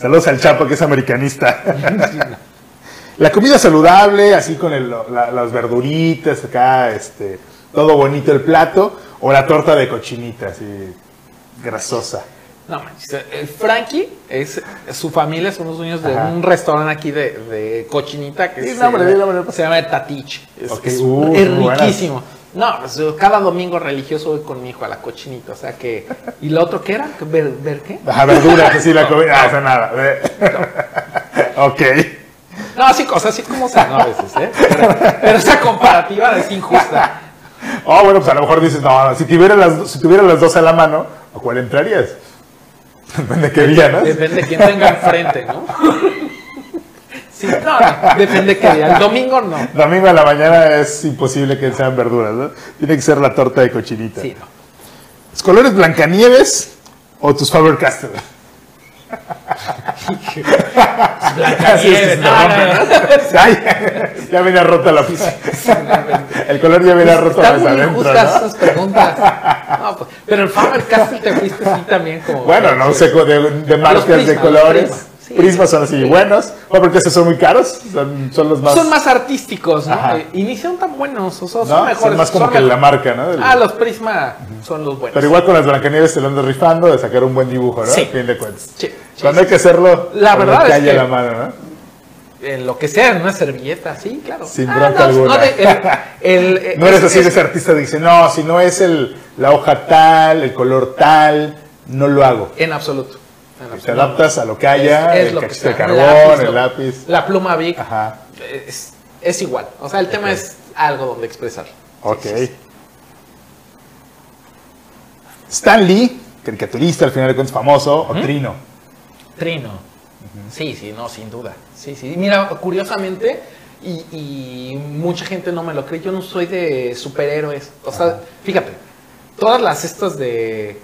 [SPEAKER 1] Saludos al Chapo que es americanista. La comida saludable, así con el- la- las verduritas acá, este, todo bonito el plato, o la torta de cochinita, así grasosa.
[SPEAKER 2] No manches, el Frankie es su familia son los dueños de un restaurante aquí de, de cochinita que
[SPEAKER 1] Sí,
[SPEAKER 2] se,
[SPEAKER 1] nombre, nombre.
[SPEAKER 2] se llama Tatich. Es,
[SPEAKER 1] Ok,
[SPEAKER 2] es-
[SPEAKER 1] uh,
[SPEAKER 2] es riquísimo. No, pues, cada domingo religioso voy con mi hijo a la cochinita, o sea que ¿y lo otro qué era? ¿Ver, ver qué?
[SPEAKER 1] Ajá, verduras, así la comida. Ah, eso nada. ok.
[SPEAKER 2] No, así cosas así como se no, a veces, ¿eh? Pero, pero esa comparativa es injusta.
[SPEAKER 1] Oh, bueno, pues a lo mejor dices, no, si tuviera las, si tuviera las dos a la mano, ¿a cuál entrarías? Depende de qué día, ¿no?
[SPEAKER 2] Depende de quién tenga enfrente, ¿no? Sí, no, no, depende de qué día. El domingo no.
[SPEAKER 1] Domingo a la mañana es imposible que sean verduras, ¿no? Tiene que ser la torta de cochinita.
[SPEAKER 2] Sí, no.
[SPEAKER 1] ¿Los colores Blancanieves o tus Faber Castell?
[SPEAKER 2] Blancanieves, no, no, no.
[SPEAKER 1] Ay, ya viene rota la pizza. El color ya viene roto desde
[SPEAKER 2] muy
[SPEAKER 1] adentro,
[SPEAKER 2] esas preguntas. No, pues, pero el Faber Castell te fuiste así también como...
[SPEAKER 1] Bueno, no sé de, de marcas de colores.
[SPEAKER 2] Prisma, sí.
[SPEAKER 1] Prismas son así buenos. Porque estos son muy caros. Son, son los más.
[SPEAKER 2] Son más artísticos, ¿no?
[SPEAKER 1] Ajá.
[SPEAKER 2] Y ni son tan buenos, o sea, son
[SPEAKER 1] ¿no?
[SPEAKER 2] mejores.
[SPEAKER 1] Son más como
[SPEAKER 2] son
[SPEAKER 1] que la marca, ¿no?
[SPEAKER 2] Ah, los Prisma son los buenos.
[SPEAKER 1] Pero igual con las Blancanieves te lo andas rifando de sacar un buen dibujo, ¿no?
[SPEAKER 2] Sí.
[SPEAKER 1] A fin de cuentas.
[SPEAKER 2] Sí,
[SPEAKER 1] Cuando hay que hacerlo,
[SPEAKER 2] La verdad es que-
[SPEAKER 1] la mano, ¿no?
[SPEAKER 2] En lo que sea, en una servilleta, sí, claro.
[SPEAKER 1] Sin
[SPEAKER 2] Ah,
[SPEAKER 1] bronca
[SPEAKER 2] no,
[SPEAKER 1] alguna.
[SPEAKER 2] no, de- el- el-
[SPEAKER 1] No eres
[SPEAKER 2] es-
[SPEAKER 1] así de ese artista que dice, no, si no es el, la hoja tal, el color tal, no lo hago.
[SPEAKER 2] En absoluto.
[SPEAKER 1] Te adaptas a lo que haya,
[SPEAKER 2] Es- es
[SPEAKER 1] el
[SPEAKER 2] lo que
[SPEAKER 1] cachito de carbón, el lápiz.
[SPEAKER 2] La pluma Bic.
[SPEAKER 1] Ajá,
[SPEAKER 2] Es, es igual. O sea, el tema es algo donde expresar.
[SPEAKER 1] ok. Stan Lee, caricaturista al final de cuentas famoso, o Trino.
[SPEAKER 2] Trino. Sí, sí, no, sin duda. Sí, sí. Mira, curiosamente, y, y mucha gente no me lo cree, yo no soy de superhéroes. O sea, fíjate, todas las estas de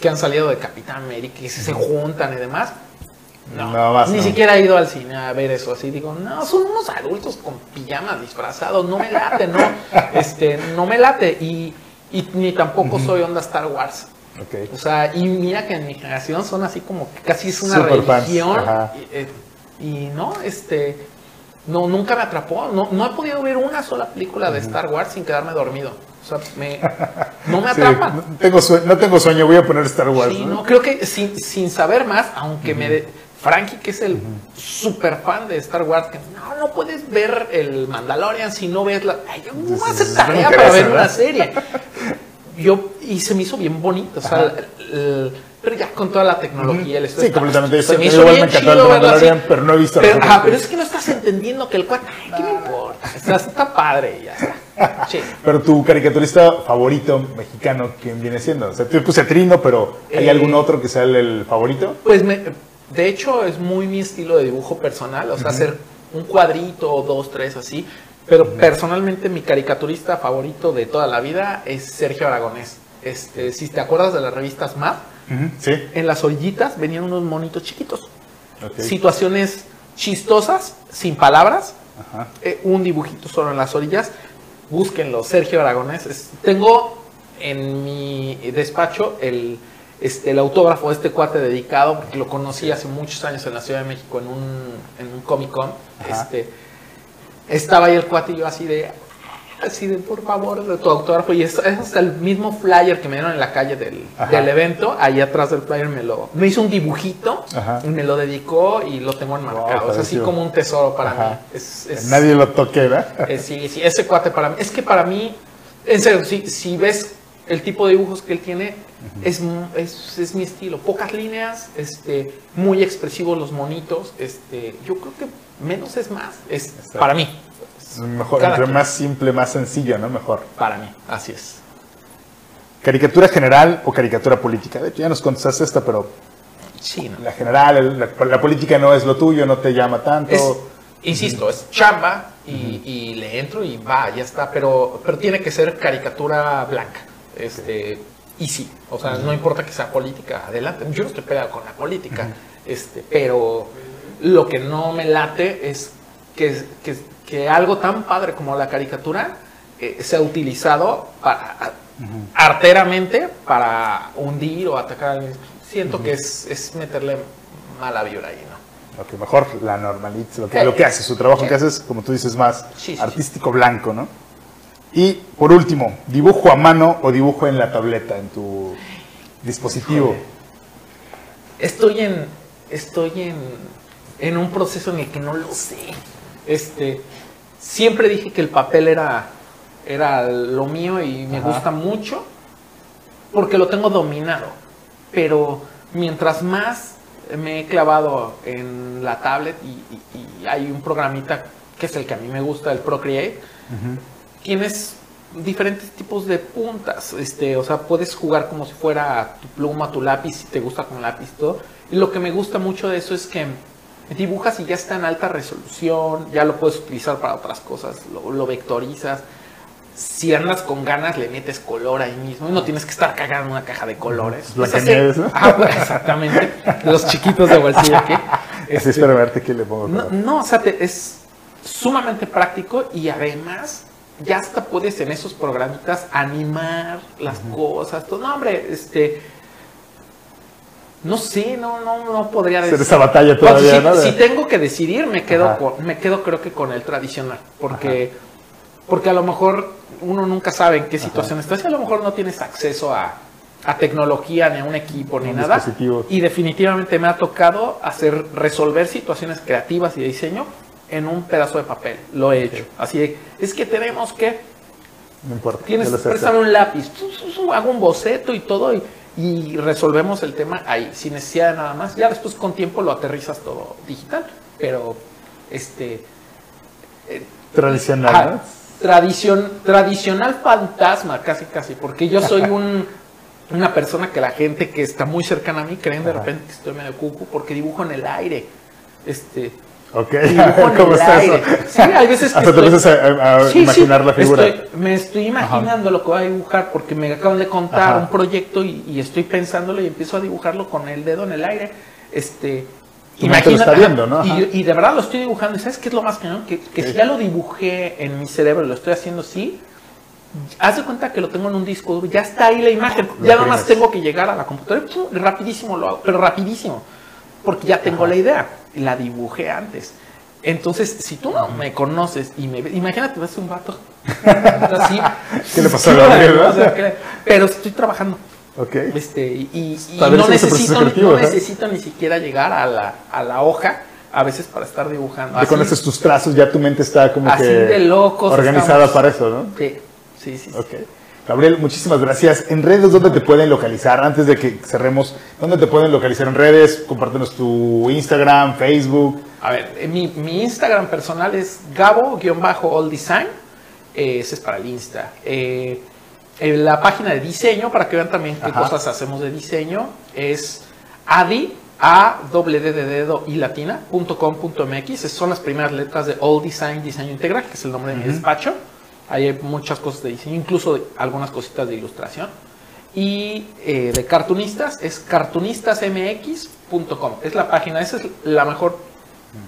[SPEAKER 2] que han salido de Capitán América y se, juntan y demás. No, ni
[SPEAKER 1] no.
[SPEAKER 2] siquiera he ido al cine a ver eso así. Digo, no, son unos adultos con pijamas disfrazados, no me late, no. Este, no me late. Y, y ni tampoco soy onda Star Wars. O sea, y mira que en mi generación son así como que casi es una
[SPEAKER 1] Superfans,
[SPEAKER 2] religión. Y, eh, y no, este, no, nunca me atrapó. No, no he podido ver una sola película de Star Wars sin quedarme dormido. Sea, me, no me
[SPEAKER 1] Sí,
[SPEAKER 2] atrapa.
[SPEAKER 1] no, tengo sueño, no tengo sueño, voy a poner Star Wars.
[SPEAKER 2] Sí,
[SPEAKER 1] ¿no?
[SPEAKER 2] no, creo que sin, sin saber más, aunque me... De, Frankie, que es el super fan de Star Wars, que no, no puedes ver el Mandalorian si no ves la... Ay, yo no voy a hacer
[SPEAKER 1] no me
[SPEAKER 2] tarea para ver una serie. Yo, y se me hizo bien bonito, o sea, el- el- pero ya con toda la tecnología, el
[SPEAKER 1] Sí, completamente
[SPEAKER 2] Se me hizo
[SPEAKER 1] Igual
[SPEAKER 2] bien
[SPEAKER 1] me encantó el. Mandalorian, pero no he visto
[SPEAKER 2] pero, ajá,
[SPEAKER 1] otras
[SPEAKER 2] pero es que no estás entendiendo que el cuate, ¿qué me importa? Está, está padre ya está. Sí.
[SPEAKER 1] Pero tu caricaturista favorito mexicano, ¿quién viene siendo? O sea, te puse Trino, pero ¿hay
[SPEAKER 2] Eh,
[SPEAKER 1] algún otro que sea el, el favorito?
[SPEAKER 2] Pues me, de hecho es muy mi estilo de dibujo personal, o sea, hacer un cuadrito, dos, tres, así. Pero personalmente mi caricaturista favorito de toda la vida es Sergio Aragonés. Este, si te acuerdas de las revistas Map,
[SPEAKER 1] Sí.
[SPEAKER 2] en las orillitas venían unos monitos chiquitos. Situaciones chistosas, sin palabras,
[SPEAKER 1] Ajá.
[SPEAKER 2] eh, un dibujito solo en las orillas. Búsquenlo, Sergio Aragonés. Es- tengo en mi despacho el, este, el autógrafo de este cuate dedicado, porque lo conocí hace muchos años en la Ciudad de México en un, en un Comic Con.
[SPEAKER 1] Ajá.
[SPEAKER 2] Este, estaba ahí el cuate y yo así de, así de, por favor, de tu autógrafo. Y es, es hasta el mismo flyer que me dieron en la calle del, del evento. Ahí atrás del flyer me lo, me hizo un dibujito
[SPEAKER 1] Ajá.
[SPEAKER 2] y me lo dedicó y lo tengo enmarcado. es así como un tesoro para
[SPEAKER 1] Ajá.
[SPEAKER 2] mí. Es, es-
[SPEAKER 1] Nadie lo toque, ¿verdad?
[SPEAKER 2] eh, sí, sí, ese cuate para mí. Es que para mí, en serio, si, si ves el tipo de dibujos que él tiene, es, es, es mi estilo. Pocas líneas, este, muy expresivos los monitos. Este, yo creo que menos es más. Es para mí.
[SPEAKER 1] Mejor,
[SPEAKER 2] Cada
[SPEAKER 1] entre
[SPEAKER 2] quien.
[SPEAKER 1] más simple, más sencillo, ¿no? Mejor.
[SPEAKER 2] Para mí, así es.
[SPEAKER 1] ¿Caricatura general o caricatura política? De hecho, ya nos contestaste esta, pero
[SPEAKER 2] Sí, no.
[SPEAKER 1] la general, la, la política no es lo tuyo, no te llama tanto.
[SPEAKER 2] Es, insisto, es chamba y, y le entro y va, ya está, pero, pero tiene que ser caricatura blanca. Este, y sí, o sea, no importa que sea política, adelante. Yo no estoy peleado con la política, este, pero lo que no me late es que, que, que algo tan padre como la caricatura eh, sea utilizado para, arteramente para hundir o atacar. al- Siento que es, es meterle mala vibra ahí, ¿no?
[SPEAKER 1] Ok, mejor la normaliza, lo que,
[SPEAKER 2] Sí.
[SPEAKER 1] lo que hace, su trabajo
[SPEAKER 2] Sí.
[SPEAKER 1] que haces, como tú dices, más
[SPEAKER 2] sí,
[SPEAKER 1] artístico blanco, ¿no? Y por último, dibujo a mano o dibujo en la tableta, en tu dispositivo.
[SPEAKER 2] estoy en, estoy en, en un proceso en el que no lo sé. Este, siempre dije que el papel era, era lo mío y me
[SPEAKER 1] Ajá.
[SPEAKER 2] gusta mucho porque lo tengo dominado. Pero mientras más me he clavado en la tablet y, y- y hay un programita que es el que a mí me gusta, el Procreate, tienes diferentes tipos de puntas, este, o sea, puedes jugar como si fuera tu pluma, tu lápiz, si te gusta con lápiz, todo. Y lo que me gusta mucho de eso es que dibujas y ya está en alta resolución, ya lo puedes utilizar para otras cosas, lo, lo vectorizas. Si andas con ganas, le metes color ahí mismo y no tienes que estar cagando en una caja de colores. Así. Exactamente. Los chiquitos de bolsillo aquí.
[SPEAKER 1] Así
[SPEAKER 2] Este,
[SPEAKER 1] espero verte que le pongo.
[SPEAKER 2] no,
[SPEAKER 1] color.
[SPEAKER 2] no, o sea, te- es sumamente práctico y además ya hasta puedes en esos programitas animar las cosas. Todo. No, hombre, este. No sé, no, no, no podría decir.
[SPEAKER 1] esa batalla todavía,
[SPEAKER 2] si, si tengo que decidir, me quedo,
[SPEAKER 1] Ajá.
[SPEAKER 2] con, me quedo creo que con el tradicional. Porque, porque a lo mejor uno nunca sabe en qué situación estás y a lo mejor no tienes acceso a, a tecnología, ni a un equipo, ni
[SPEAKER 1] Un
[SPEAKER 2] nada. Y definitivamente me ha tocado hacer resolver situaciones creativas y de diseño en un pedazo de papel. Lo he hecho. Así de, es que tenemos que
[SPEAKER 1] No importa.
[SPEAKER 2] Tienes que un lápiz, hago un boceto y todo y, y resolvemos el tema ahí, sin necesidad de nada más. Ya después con tiempo lo aterrizas todo digital, pero este
[SPEAKER 1] Tradicional.
[SPEAKER 2] ajá,
[SPEAKER 1] ¿no?
[SPEAKER 2] tradición, tradicional fantasma, casi casi, porque yo soy un, una persona que la gente que está muy cercana a mí creen de
[SPEAKER 1] Ajá.
[SPEAKER 2] repente que estoy medio cucu porque dibujo en el aire. Este,
[SPEAKER 1] Ok, ¿cómo
[SPEAKER 2] el
[SPEAKER 1] está
[SPEAKER 2] aire.
[SPEAKER 1] eso?
[SPEAKER 2] Sí, hay veces que
[SPEAKER 1] Hasta te
[SPEAKER 2] estoy-
[SPEAKER 1] empiezas a, a
[SPEAKER 2] Sí,
[SPEAKER 1] imaginar
[SPEAKER 2] sí,
[SPEAKER 1] la figura.
[SPEAKER 2] estoy- me estoy imaginando lo que voy a dibujar porque me acaban de contar
[SPEAKER 1] Ajá.
[SPEAKER 2] un proyecto y, y estoy pensándolo y empiezo a dibujarlo con el dedo en el aire. Este,
[SPEAKER 1] Tu mente lo está viendo, ¿no?
[SPEAKER 2] Y, y de verdad lo estoy dibujando. ¿Y sabes qué es lo más? Que, que si ya lo dibujé en mi cerebro y lo estoy haciendo así, haz de cuenta que lo tengo en un disco duro, ya está ahí la imagen. Ya nada más tengo que llegar a la computadora y rapidísimo lo hago, pero rapidísimo. Porque ya tengo
[SPEAKER 1] Ajá.
[SPEAKER 2] la idea. La dibujé antes. Entonces, si tú no me conoces y me ves, imagínate, ves un vato así.
[SPEAKER 1] ¿Qué le pasó a Gabriel,
[SPEAKER 2] O
[SPEAKER 1] no?
[SPEAKER 2] sea, pero estoy trabajando.
[SPEAKER 1] Ok.
[SPEAKER 2] Este, y y- no, necesito, no
[SPEAKER 1] ¿eh?
[SPEAKER 2] necesito ni siquiera llegar a la, a la hoja a veces para estar dibujando.
[SPEAKER 1] Ya
[SPEAKER 2] Así-
[SPEAKER 1] conoces tus trazos, ya tu mente está como
[SPEAKER 2] Así
[SPEAKER 1] que
[SPEAKER 2] de locos
[SPEAKER 1] organizada
[SPEAKER 2] estamos.
[SPEAKER 1] para eso, ¿no?
[SPEAKER 2] Sí, sí, sí. sí.
[SPEAKER 1] Gabriel, muchísimas gracias. En redes, ¿dónde te pueden localizar? Antes de que cerremos, ¿dónde te pueden localizar en redes? Compártenos tu Instagram, Facebook.
[SPEAKER 2] A ver, eh, mi, mi Instagram personal es gabo-alldesign. Eh, ese es para el Insta. Eh, en la página de diseño, para que vean también qué
[SPEAKER 1] Ajá.
[SPEAKER 2] cosas hacemos de diseño, es adi, a doble d de dedo y latina, punto com, punto mx. Esas son las primeras letras de All Design Diseño Integral, que es el nombre de mi despacho. Ahí hay muchas cosas de diseño, incluso de- algunas cositas de ilustración. Y eh, de cartunistas es cartunistasmx.com. Es la página, esa es la mejor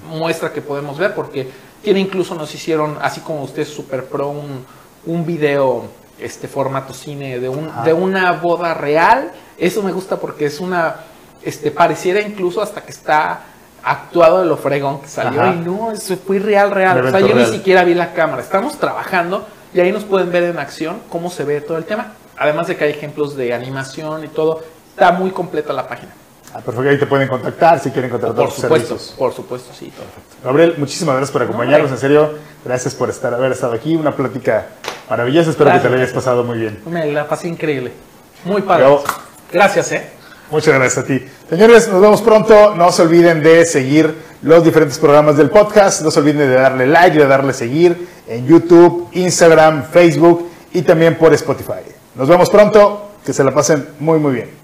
[SPEAKER 2] muestra que podemos ver porque tiene incluso nos hicieron, así como usted es super pro, un, un video este formato cine de, un, de una boda real. Eso me gusta porque es una, este, pareciera incluso hasta que está actuado de lo fregón que salió
[SPEAKER 1] Ajá.
[SPEAKER 2] y no, eso fue real, real. O sea, yo
[SPEAKER 1] real.
[SPEAKER 2] ni siquiera vi la cámara. Estamos trabajando y ahí nos pueden ver en acción cómo se ve todo el tema. Además de que hay ejemplos de animación y todo. Está muy completa la página.
[SPEAKER 1] Ah, perfecto, ahí te pueden contactar si quieren contratar
[SPEAKER 2] Por
[SPEAKER 1] tus
[SPEAKER 2] supuesto,
[SPEAKER 1] servicios.
[SPEAKER 2] por supuesto, sí. todo.
[SPEAKER 1] Gabriel, muchísimas gracias por acompañarnos, en serio. Gracias por estar, haber estado aquí. Una plática maravillosa. Espero que te la hayas
[SPEAKER 2] Gracias.
[SPEAKER 1] pasado muy bien.
[SPEAKER 2] Me la pasé increíble. Muy padre.
[SPEAKER 1] Bravo.
[SPEAKER 2] Gracias, ¿eh?
[SPEAKER 1] Muchas gracias a ti. Señores, nos vemos pronto. No se olviden de seguir los diferentes programas del podcast. No se olviden de darle like, de darle seguir en YouTube, Instagram, Facebook y también por Spotify. Nos vemos pronto. Que se la pasen muy, muy bien.